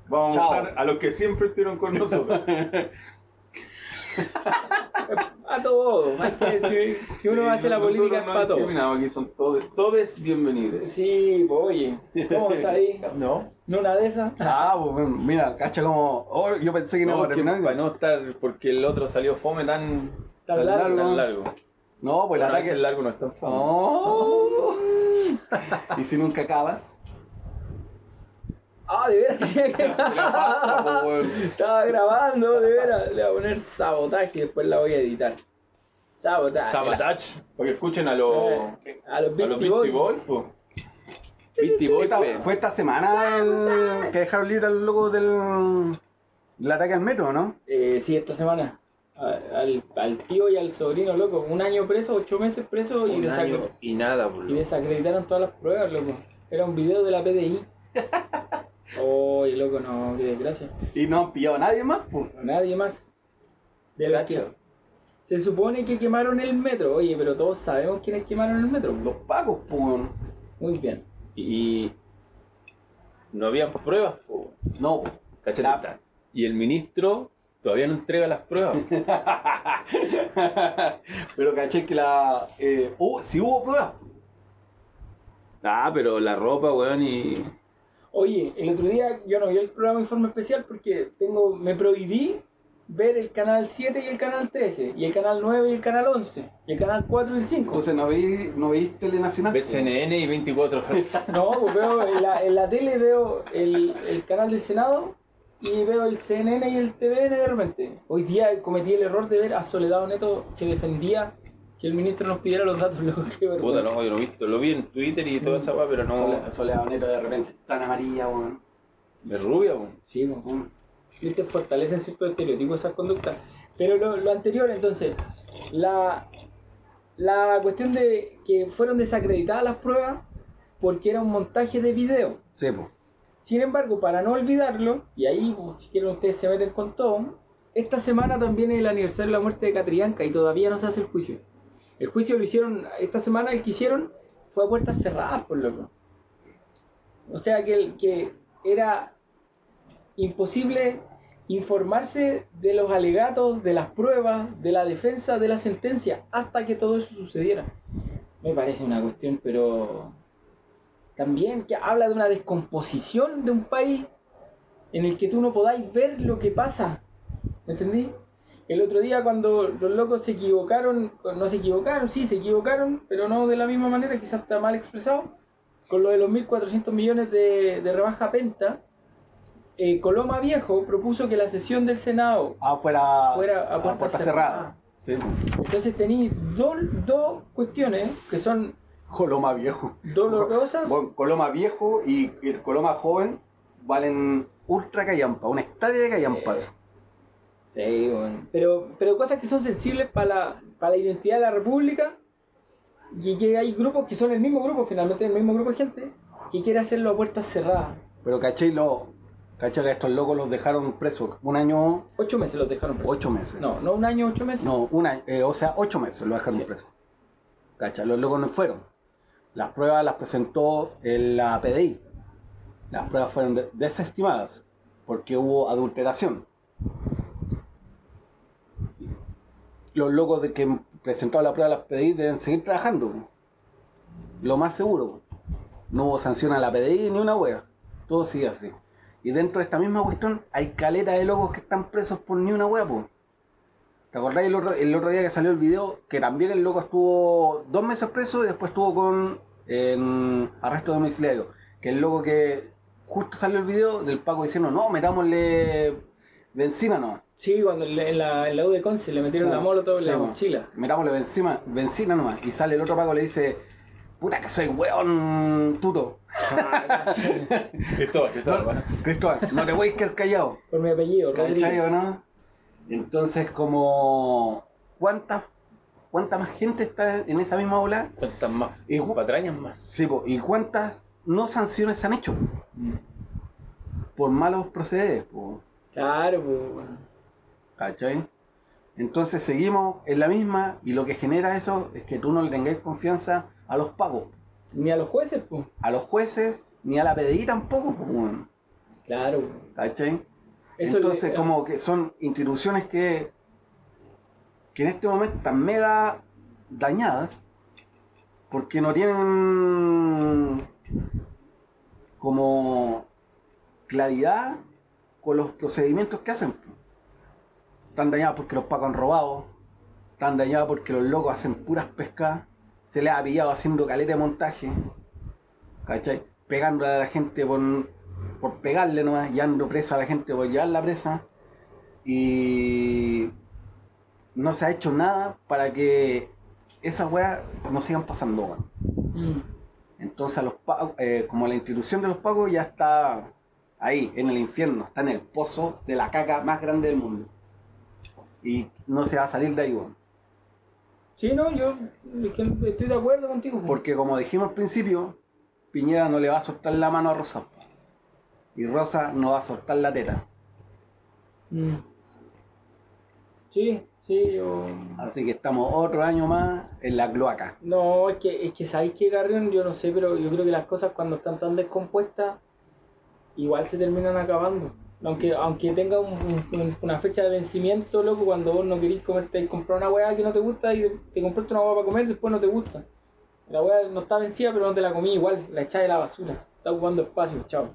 Vamos Chao. a a los que siempre estuvieron con nosotros. [laughs] A todo. Hay que- si, si uno Sí, hace la política es para todo. discriminamos, Aquí son todos, todos bienvenidos. Sí, pues, oye. ¿Cómo ahí? [laughs] No. ¿No una de esas? ah, pues bueno, mira, cacha como. oh, yo pensé que no, No, iba a terminar. para no estar, porque el otro salió fome tan, Tan Tan largo. largo. tan largo. No, pues el Bueno, ataque. el largo no es tan fome. Oh. [laughs] y si nunca acabas. Ah, de veras tenía que. [laughs] Estaba grabando, de veras. Le voy a poner sabotaje y después la voy a editar. Sabotaje. Sabotage. Para que escuchen a los, Eh, a los a los Beastie Boys. Po. Beastie Boys. Esta- pe. fue esta semana el que dejaron libre al loco del, del ataque al metro, ¿no? Eh, sí, esta semana. Al, al tío y al sobrino, loco. Un año preso, ocho meses preso y, Un desacre- año y nada, por y desacreditaron todas las pruebas, loco. Era un video de la PDI. [laughs] Oye, loco, no, qué desgracia. Y no han pillado a nadie más, pues. Nadie más. De los Cacha. que- Se supone que quemaron el metro. Oye, pero todos sabemos quiénes quemaron el metro. Los pagos, pues. bueno. Muy bien. Y no había pruebas. po. No, La-. Y el ministro todavía no entrega las pruebas. [laughs] Pero caché que la. Eh, oh, sí hubo pruebas. ah, pero la ropa, weón, y. Oye, el otro día yo no vi el programa Informe Especial porque tengo, me prohibí ver el canal 7 y el canal 13, y el canal 9 y el canal 11, y el canal 4 y el 5. Entonces no veí, no veí Telenacional. Ves CNN y 24 horas. [laughs] No, pues veo en la, en la tele veo el, el canal del Senado y veo el CNN y el TVN de repente. Hoy día cometí el error de ver a Soledad Neto que defendía que el ministro nos pidiera los datos, [laughs] loco, qué Puta, no, yo lo he visto. Lo vi en Twitter y toda esa weá, pero no. Sole- Soledad Neto de repente tan amarilla, weón. De rubia, weón. Sí. Mm. ¿viste? fortalecen ciertos estereotipos esas conductas. Pero lo, lo anterior, entonces, la, la cuestión de que fueron desacreditadas las pruebas porque era un montaje de video. Sí, pues. Sin embargo, para no olvidarlo, y ahí pues, si quieren ustedes se meten con todo, esta semana también es el aniversario de la muerte de Catrillanca y todavía no se hace el juicio. El juicio lo hicieron, esta semana el que hicieron fue a puertas cerradas, por loco. O sea que, que era imposible informarse de los alegatos, de las pruebas, de la defensa, de la sentencia, hasta que todo eso sucediera. Me parece una cuestión, pero también que habla de una descomposición de un país en el que tú no podáis ver lo que pasa. ¿Me entendí? El otro día cuando los locos se equivocaron, no se equivocaron, sí, se equivocaron, pero no de la misma manera, quizás está mal expresado, con lo de los 1.400 millones de, de rebaja penta, eh, Coloma Viejo propuso que la sesión del Senado, Ah, fuera, Fuera a puerta puerta cerrada. cerrada. Sí, entonces tenéis dos dos cuestiones que son Coloma viejo. dolorosas. Bueno, Coloma viejo y el Coloma joven valen ultra callampa, una estadia de callampas. Sí, bueno. Pero, pero cosas que son sensibles para la, para la identidad de la República y que hay grupos que son el mismo grupo, finalmente el mismo grupo de gente, que quiere hacerlo a puertas cerradas. Pero caché lo, ¿Cachai? Que estos locos los dejaron presos un año, Ocho meses los dejaron presos. ocho meses. No, no un año, ocho meses. No, un año, eh, o sea, ocho meses lo dejaron Sí. preso. ¿Cachai? Los locos no fueron. Las pruebas las presentó en la PDI. Las pruebas fueron de- desestimadas porque hubo adulteración. Los locos de que presentaron la prueba a las PDI deben seguir trabajando. Lo más seguro. No hubo sanción a la PDI ni una wea. Todo sigue así. Y dentro de esta misma cuestión hay caleta de locos que están presos por ni una wea, po. ¿Te acordáis el otro, día que salió el video? Que también el loco estuvo dos meses preso y después estuvo con en arresto domiciliario. Que el loco que justo salió el video del Paco diciendo, no, metámosle benzina nomás. Sí, cuando le- en la, en la U de Conce le metieron Sí, la molotov en sí, la mochila. Metámosle benzina, benzina nomás. Y sale el otro Paco y le dice, puta que soy weón tuto. [laughs] Cristóbal, Cristóbal, No, bueno. Cristóbal, no te voy a quedar callado. Por mi apellido, ¿Cachai o no? Entonces, como, ¿cuánta, ¿cuánta más gente está en esa misma ola? ¿Cuántas más? Y ¿Patrañas más? Sí, po, ¿y cuántas no sanciones se han hecho? Por malos procederes, po, Claro, pues. ¿Cachai? Entonces seguimos en la misma y lo que genera eso es que tú no le tengáis confianza a los pagos, Ni a los jueces, pues. a los jueces, ni a la PDI tampoco, Claro. ¿cachai? Eso Entonces, le- como que son instituciones que, que en este momento están mega dañadas porque no tienen como claridad con los procedimientos que hacen. Están dañadas porque los pacos han robado, están dañadas porque los locos hacen puras pescas, se les ha pillado haciendo caleta de montaje, ¿cachai? Pegándole a la gente por, por pegarle nomás, llevando presa a la gente por llevar la presa. Y no se ha hecho nada para que esas weas no sigan pasando. weón. Mm. Entonces, a los eh, como la institución de los pagos ya está ahí, en el infierno, está en el pozo de la caca más grande del mundo. Y no se va a salir de ahí, weón. Sí, no, yo estoy de acuerdo contigo. Porque como dijimos al principio, Piñera no le va a soltar la mano a Rosa. Y Rosa no va a soltar la teta. Mm. Sí, sí, yo. Así que estamos otro año más en la cloaca. No, es que, es que sabéis que Garrión, yo no sé, pero yo creo que las cosas cuando están tan descompuestas, igual se terminan acabando. Aunque, aunque tenga un- un- una fecha de vencimiento, loco, cuando vos no querís comerte comprar una weá que no te gusta y te compraste una weá para comer, después no te gusta. La weá no está vencida, pero no te la comí igual, la echás de la basura. Está ocupando espacio, chao.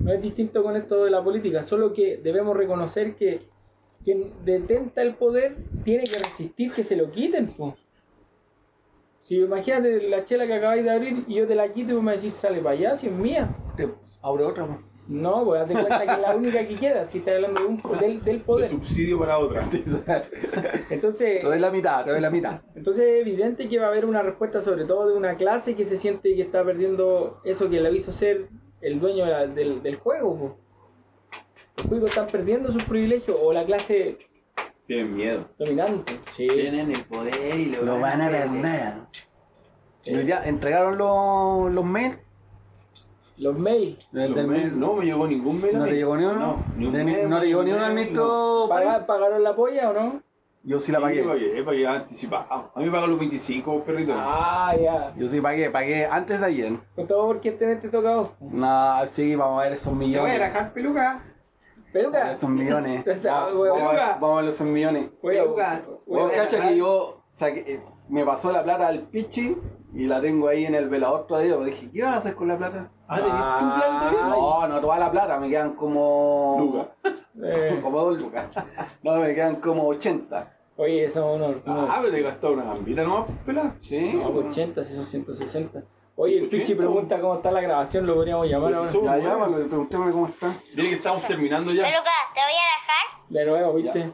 No es distinto con esto de la política, solo que debemos reconocer que quien detenta el poder tiene que resistir que se lo quiten, pues. Si imagínate la chela que acabáis de abrir y yo te la quito y vos me decís, sale para allá, si es mía. Te abre otra. po. No, pues date cuenta que es la única que queda, si estás hablando de un, del, del De poder. subsidio para otra. [laughs] Entonces, Te doy la mitad, te doy la mitad. entonces es evidente que va a haber una respuesta sobre todo de una clase que se siente que está perdiendo eso que le hizo ser el dueño de la- del, del juego. po. Los juegos están perdiendo sus privilegios o la clase Tienen miedo. dominante. Sí. Tienen el poder y Lo van a perder. Y hoy día entregaron los, los mails. Los mails. Los del mail- no me llegó ningún mail. ¿No te llegó ni uno? No, ni un De- mail, ¿No te llegó ni uno al ministro. ¿Pagaron la polla o no? Yo sí Sí, la pagué. pagué, pagué anticipado. A mí me pagan los 25, perrito. Ah, ya. Yo sí pagué, pagué antes de ayer. Con todo este mes te toca a vos. Nah, sí, vamos a ver esos Te voy a millones. dejar peluca. Vamos a ver Peluca. esos millones. Está, vamos, a ver, vamos a ver esos millones. Peluca. Vos cacha que yo saqué- eh, me pasó la plata al pichi y la tengo ahí en el velador todavía. Pero dije, ¿qué vas a hacer con la plata? Ah, ¿tenías tu plan todavía? No, no toda la plata, me quedan como. Luca. Eh, [laughs] Como dos lucas. No, me quedan como 80. oye, eso es uno. uno- Ah, pero te gastado una gambita nomás, pelada. Sí. no, pues 80, si son 160. Oye, el 80, Pichi pregunta cómo está la grabación, lo podríamos llamar ahora. Ya, llámalo preguntémosle cómo está. Dile que estamos terminando ya. Peluca, te voy a dejar. De nuevo, ¿viste?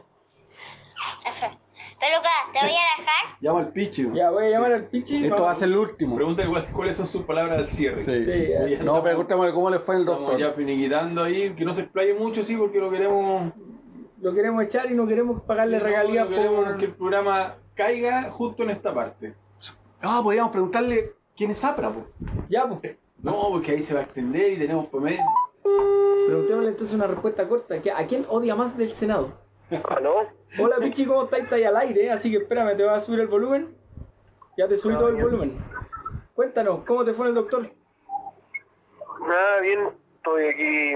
Peluca, te voy a dejar. [laughs] Llama al pichi. Ya, voy a llamar al Pichi. Esto va a ser el último. Pregúntale cuál- cuáles son sus palabras al cierre. Sí. Sí, así. No, preguntémosle cómo le fue el Estamos doctor. ya finiquitando ahí, que no se explaye mucho, sí, porque lo queremos. Lo queremos echar y no queremos pagarle sí, no, regalías no queremos por. que el programa caiga justo en esta parte. Ah, podríamos preguntarle quién es Apra, po. Ya, pues. No, porque ahí se va a extender y tenemos para medio. Preguntémosle entonces una respuesta corta. ¿Qué- ¿A quién odia más del Senado? ¿Aló? Hola Pichi, ¿cómo estáis? Estáis al aire, así que espérame, ¿te vas a subir el volumen? Ya te subí Ah, todo el bien. volumen. Cuéntanos, ¿cómo te fue el doctor? Nada, bien. Estoy aquí.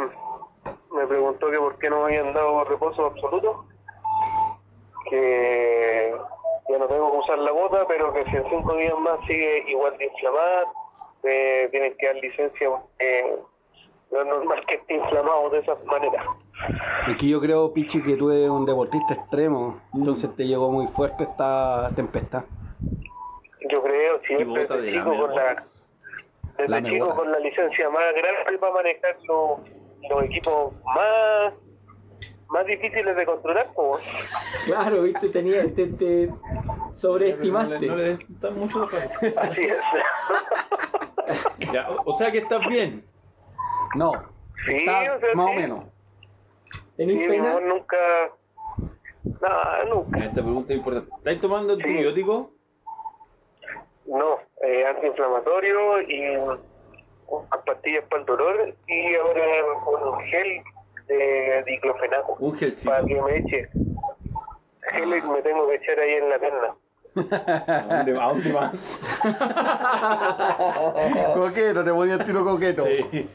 Me preguntó que por qué no me habían dado reposo absoluto. Que ya no tengo que usar la bota, pero que si en cinco días más sigue igual de inflamada, me tienen que dar licencia porque no es normal que esté inflamado de esa manera. Es que yo creo, Pichi, que tú eres un deportista extremo, entonces te llegó muy fuerte esta tempestad. Yo creo siempre desde de chico, con la, desde chico con la licencia más grande para manejar los, los equipos más, más difíciles de controlar. Pues. Claro, viste, tenía, te, te sobreestimaste. No le des tan mucho cabeza. Así es. [laughs] Ya, o, o sea que estás bien. No, Sí, está o sea, más sí. o menos. ¿Tenís Sí, pena? no, nunca. Nada, nunca. Esta pregunta es importante. ¿Estáis tomando Sí. antibiótico? No, eh, antiinflamatorio y pastillas para el dolor y ahora un gel de diclofenaco Un gelcito. para que me eche. Gel me tengo que echar ahí en la pierna. ¿A dónde, a dónde más? [laughs] coqueto, te ponía el tiro coqueto. Sí.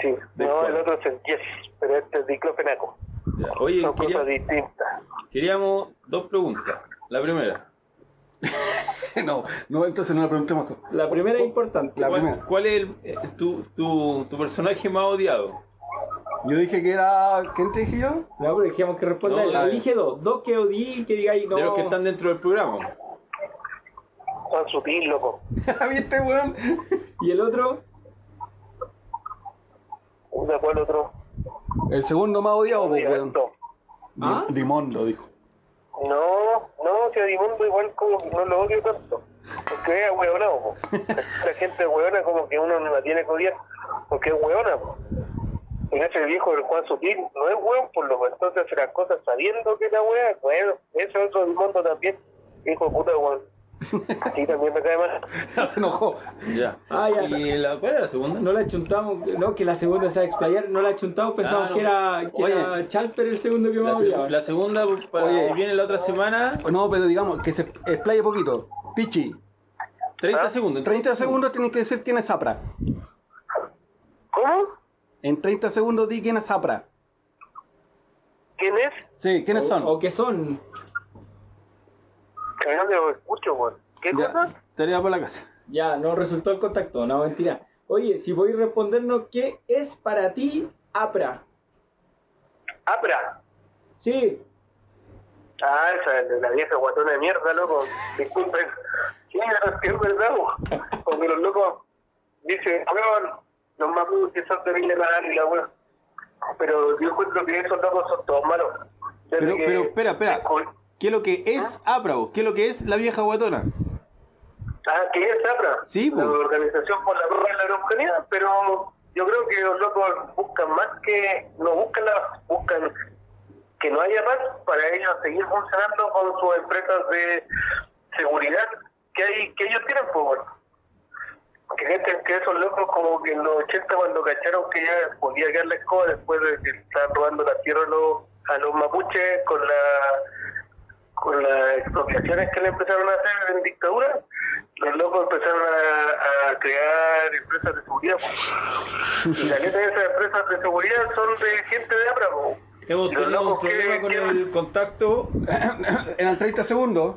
Sí, ¿De no, cuál? el otro es el yes, pero este es diclofenaco. Ya, Oye, Son quería- cosas distintas. queríamos dos preguntas. La primera. [laughs] No, no, entonces no le preguntemos. La primera es importante. La ¿Cuál, primera. cuál es el- eh, tu, tu, tu personaje más odiado? Yo dije que era. ¿Quién te dije yo? No, pero dijimos que responda No, él. Elige dos. Dos que odie que digáis no. De los que están dentro del programa. Juan Sutil, loco. [laughs] ¿Viste, weón? Y el otro, ¿De cuál otro? El segundo más odiado, pues, weón. ¿Ah? Dimondo, dijo. No, no, si a Dimundo igual como que no lo odio tanto. Porque es hueonado, po. [laughs] La gente hueona como que uno no la tiene que odiar. Porque es hueona, po. En ese viejo del Juan Sutil no es hueón, por lo menos entonces hace las cosas sabiendo que la hueá, bueno, eso es otro Dimundo también. Hijo de puta también me cae mal. [laughs] Se enojó. Ya. Ah, ya. ¿Y la, cuál era la segunda? no la chuntamos, no, que la segunda se va a explayar, no la chuntamos, pensamos Ah, no. que era, que Oye. era Chalper el segundo que se- odiaba. la segunda, para Oye. si viene la otra semana, No, pero digamos que se explaye poquito. Pichi, 30 ¿Ah? segundos. 30 segundos tienes que decir quién es Zapra. ¿Cómo? En 30 segundos di quién es Zapra. ¿Quién es? Sí, ¿quiénes O- son? O que son. Que no lo escucho, weón. ¿Qué Ya, cosa? Tarea para la casa. Ya, no resultó el contacto, no, mentira. Oye, si podéis respondernos, ¿qué es para ti APRA? Apra. Sí, Ah, esa es de la vieja guatona de mierda, loco. Disculpen. Sí, es que es verdad, po. Porque los locos dicen, weón, los mapuches que son de Villa y la weón. Pero yo encuentro que esos locos son todos malos. Desde Pero, que- pero, espera, espera. ¿Qué es lo que es APRAO? ¿Qué es lo que es la vieja guatona? Ah, que es APRA. Sí, La po. Organización por la Prueba de la Araucanía, pero yo creo que los locos buscan más que, no buscan la, buscan que no haya paz para ellos seguir funcionando con sus empresas de seguridad que hay, que ellos tienen, pues. Que que esos locos como que en los 80 cuando cacharon que ya podía quedar la escoba después de que estaban robando la tierra a los, a los mapuches con la con las expropiaciones que le empezaron a hacer en dictadura, los locos empezaron a, a crear empresas de seguridad. po. Y la neta de esas empresas de seguridad son de gente de APRA. po. Hemos tenido un locos que- problema con que- el contacto. [coughs] En el 30 segundos.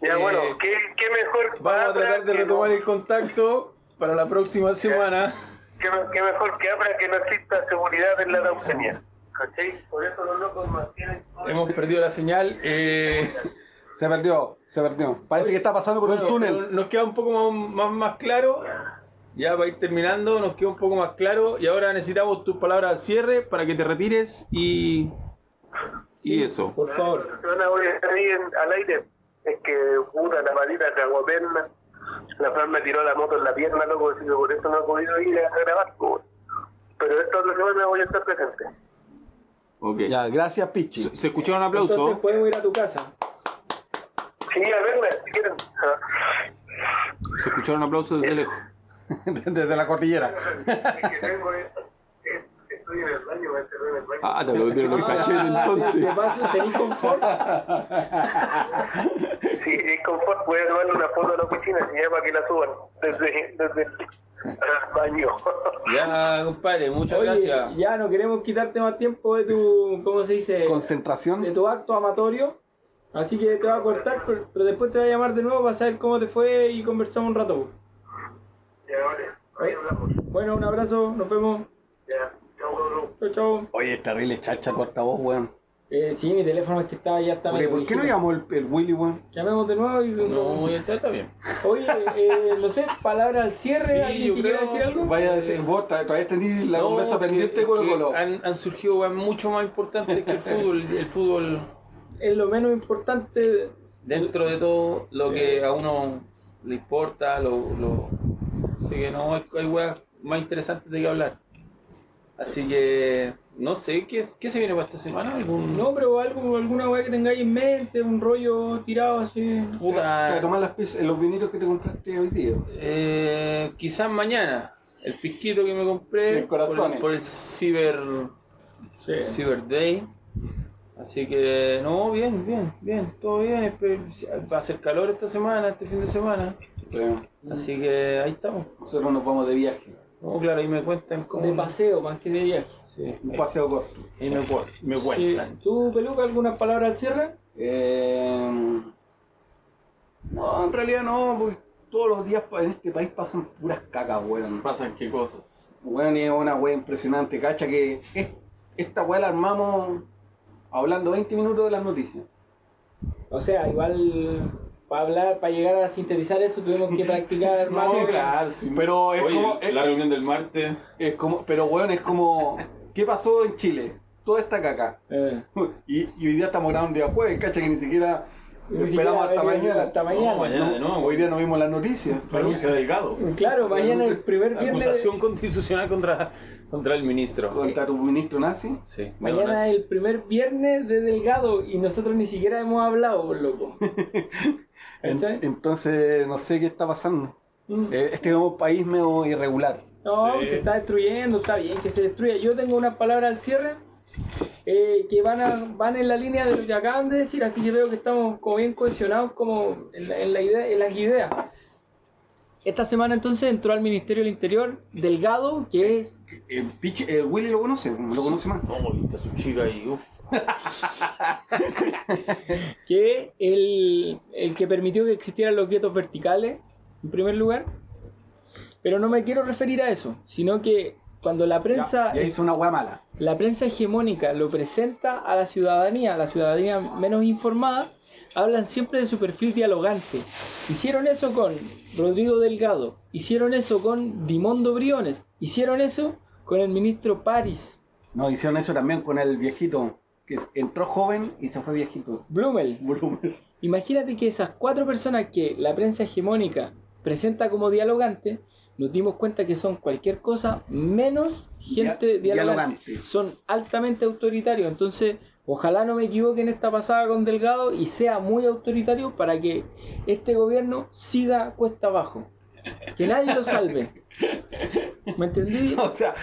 Ya Eh, bueno, ¿qué, qué mejor Vamos a tratar de retomar no- el contacto para la próxima semana. qué, qué mejor que APRA que no exista seguridad en la Araucanía? ¿Cachai? Por eso los locos mantienen... Hemos perdido la señal. [laughs] eh, Se perdió, se perdió. Parece que está pasando por bueno, un túnel. Nos queda un poco más, más, más claro. Ya para ir terminando, nos queda un poco más claro. Y ahora necesitamos tus palabras al cierre para que te retires y. Y eso. por favor. Se van a voy a estar ahí en- al aire. Es que, puta, la maldita cagó perna. La Fran me tiró la moto en la pierna, loco, así que por eso no he podido ir a grabar. Pero esta otra semana voy a estar presente. Ya, gracias, Pichi. ¿Se, se escucharon aplausos? Entonces podemos ir a tu casa. Sí, a verme, si quieren. Se escucharon aplausos desde lejos. [laughs] Desde la cordillera. Es que tengo, eh, eh, estoy en el baño, me encerré en el baño. Ah, [laughs] te lo metieron en el cachete ¿Te entonces. pasa? ¿Tenés confort? Sí, es confort, voy a tomarle una foto a la oficina y ya para que la suban desde, desde el baño. Ya, compadre, muchas Oye, gracias. ya no queremos quitarte más tiempo de tu, ¿cómo se dice? De Concentración. tu acto amatorio. Así que te va a cortar, pero, pero después te va a llamar de nuevo para saber cómo te fue y conversamos un rato. Ya, vale, ahí hablamos. Bueno, un abrazo, nos vemos. Ya, chao, chao. Oye, es terrible chacha tu altavoz, weón. Eh, sí, mi teléfono es que estaba ya está Oye, ¿Por qué no llamó el, el Willy, weón? Llamemos de nuevo y... No, ya está, está bien. Oye, eh, no sé, palabra al cierre, Sí, ¿alguien yo que quiera creo- decir algo? Vaya a decir, vos tra- todavía tenés la No, conversa que- pendiente que con Colo Colo. Han, han surgido weas mucho más importantes que el fútbol. [laughs] El fútbol, Es lo menos importante. dentro de todo, lo Sí. que a uno le importa, lo. lo... Así que no, hay, hay weas más interesantes de que hablar. Así que. No sé, ¿qué, qué se viene para esta semana? ¿Algún.? No, pero algo, alguna weá que tengáis en mente, un rollo tirado así. Puta. Para tomar las piezas, los vinilos que te compraste hoy día. Eh, quizás mañana. El pisquito que me compré El corazones. por, por el Cyber, Sí. Cyber Day. Así que, no, bien, bien, bien, todo bien. Va a hacer calor esta semana, este fin de semana. Sí. Así que ahí estamos. Nosotros nos vamos de viaje. No, claro, ahí me cuentan cómo. De paseo más que de viaje. Sí, Un paseo corto. ahí me, me Sí. cuentan. ¿Tú, Peluca, algunas palabras al cierre? Eh, no, en realidad no, porque todos los días en este país pasan puras cacas, weón. ¿Pasan qué cosas? Weón, y es una weá impresionante, cacha, que es- esta weá la armamos hablando 20 minutos de las noticias. O sea, igual para hablar, para llegar a sintetizar eso tuvimos que [laughs] practicar más. sí. Pero es Oye, como- es- la reunión del martes. Es como, pero weón, es como, ¿qué pasó en Chile? Toda esta caca. Eh, [laughs] Y, y hoy día estamos grabando un día jueves, cacha, que ni siquiera ni esperamos hasta mañana. Hasta mañana. No, mañana. de nuevo. Hoy día no vimos las noticias. Renuncia Delgado. Claro, mañana el primer viernes. Acusación constitucional contra, contra el ministro. Contra tu ministro nazi. Sí, Mañana es el primer viernes de Delgado y nosotros ni siquiera hemos hablado, por loco. [laughs] Entonces, no sé qué está pasando. Mm. Eh, Este es un país medio irregular. No, Sí. se está destruyendo, está bien que se destruya. Yo tengo unas palabras al cierre eh, que van, a, van en la línea de lo que acaban de decir, así que veo que estamos como bien cohesionados como en, la- en la idea, en las ideas. Esta semana entonces entró al Ministerio del Interior Delgado, que es El, Pichi- el Willy lo conoce, lo conoce más. No, viste a su chica y uff. [laughs] que el, el que permitió que existieran los guetos verticales, en primer lugar. Pero no me quiero referir a eso, sino que cuando la prensa, Ya, ya hizo una weá mala. la prensa hegemónica lo presenta a la ciudadanía, a la ciudadanía menos informada, hablan siempre de su perfil dialogante. Hicieron eso con Rodrigo Delgado, hicieron eso con Dimondo Briones, hicieron eso con el ministro París, No, hicieron eso también con el viejito, que entró joven y se fue viejito. Blumel. Volumen. Imagínate que esas cuatro personas que la prensa hegemónica presenta como dialogantes, nos dimos cuenta que son cualquier cosa menos gente Dia- dialogante. dialogante. Son altamente autoritarios. Entonces, ojalá no me equivoque en esta pasada con Delgado y sea muy autoritario para que este gobierno siga cuesta abajo. Que nadie lo salve. [laughs] ¿Me entendí? O sea,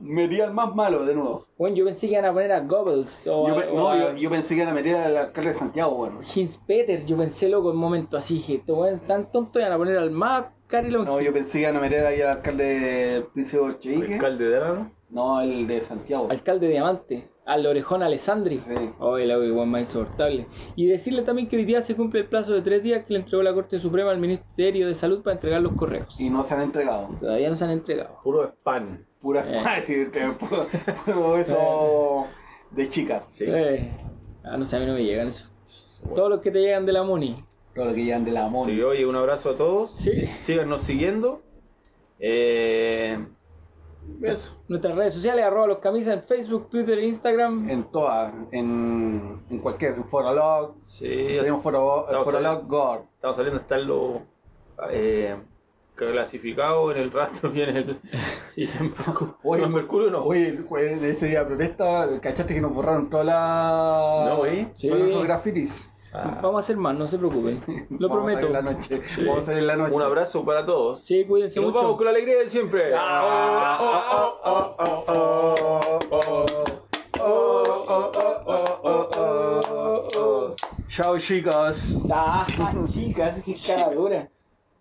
metí al más malo de nuevo. Bueno, yo pensé que iban a poner a Goebbels o, Yo, a- pe- o no, a- yo, yo pensé que iban a meter al alcalde de Santiago, bueno. Peter, yo pensé loco en un momento así, dije, weones tan tontos iban a poner al más carilón. No, yo pensé que iban a meter ahí al alcalde de Príncipe Orcheique. Alcalde de Arano. No, el de Santiago. Alcalde Diamante, al orejón Alessandri. Sí. Oh, el agua más insoportable. Y decirle también que hoy día se cumple el plazo de tres días que le entregó la Corte Suprema al Ministerio de Salud para entregar los correos. Y no se han entregado. Todavía no se han entregado. Puro spam. Pura Eh. [laughs] Sí, puro, puro [laughs] eso de chicas. Sí. Eh, ah, no sé, a mí no me llegan eso. Todos los que te llegan de la MUNI. Todo lo que llegan de la amor. Sí, oye, un abrazo a todos. Sí. Síganos siguiendo. Eh, eso. Nuestras redes sociales, arroba los camisas en Facebook, Twitter e Instagram. En todas, en, en cualquier, en Forolog, Sí, tenemos Foro, Estamos Forolog Gore. estamos saliendo, están los eh, clasificados en el rastro y en el, [laughs] y en el Mercurio. Oye, No, en Mercurio no. Oye, en ese día de protesta, ¿cachaste que nos borraron toda la... No, ¿eh? Sí. todos nuestros grafitis? Ah. Vamos a hacer más, no se preocupen. Lo vamos prometo. A la noche. Sí. Vamos a salir la noche. Un abrazo para todos. Sí, cuídense y nos mucho. vamos con la alegría de siempre. Chao, chicas. Ah, chicas, qué cara dura.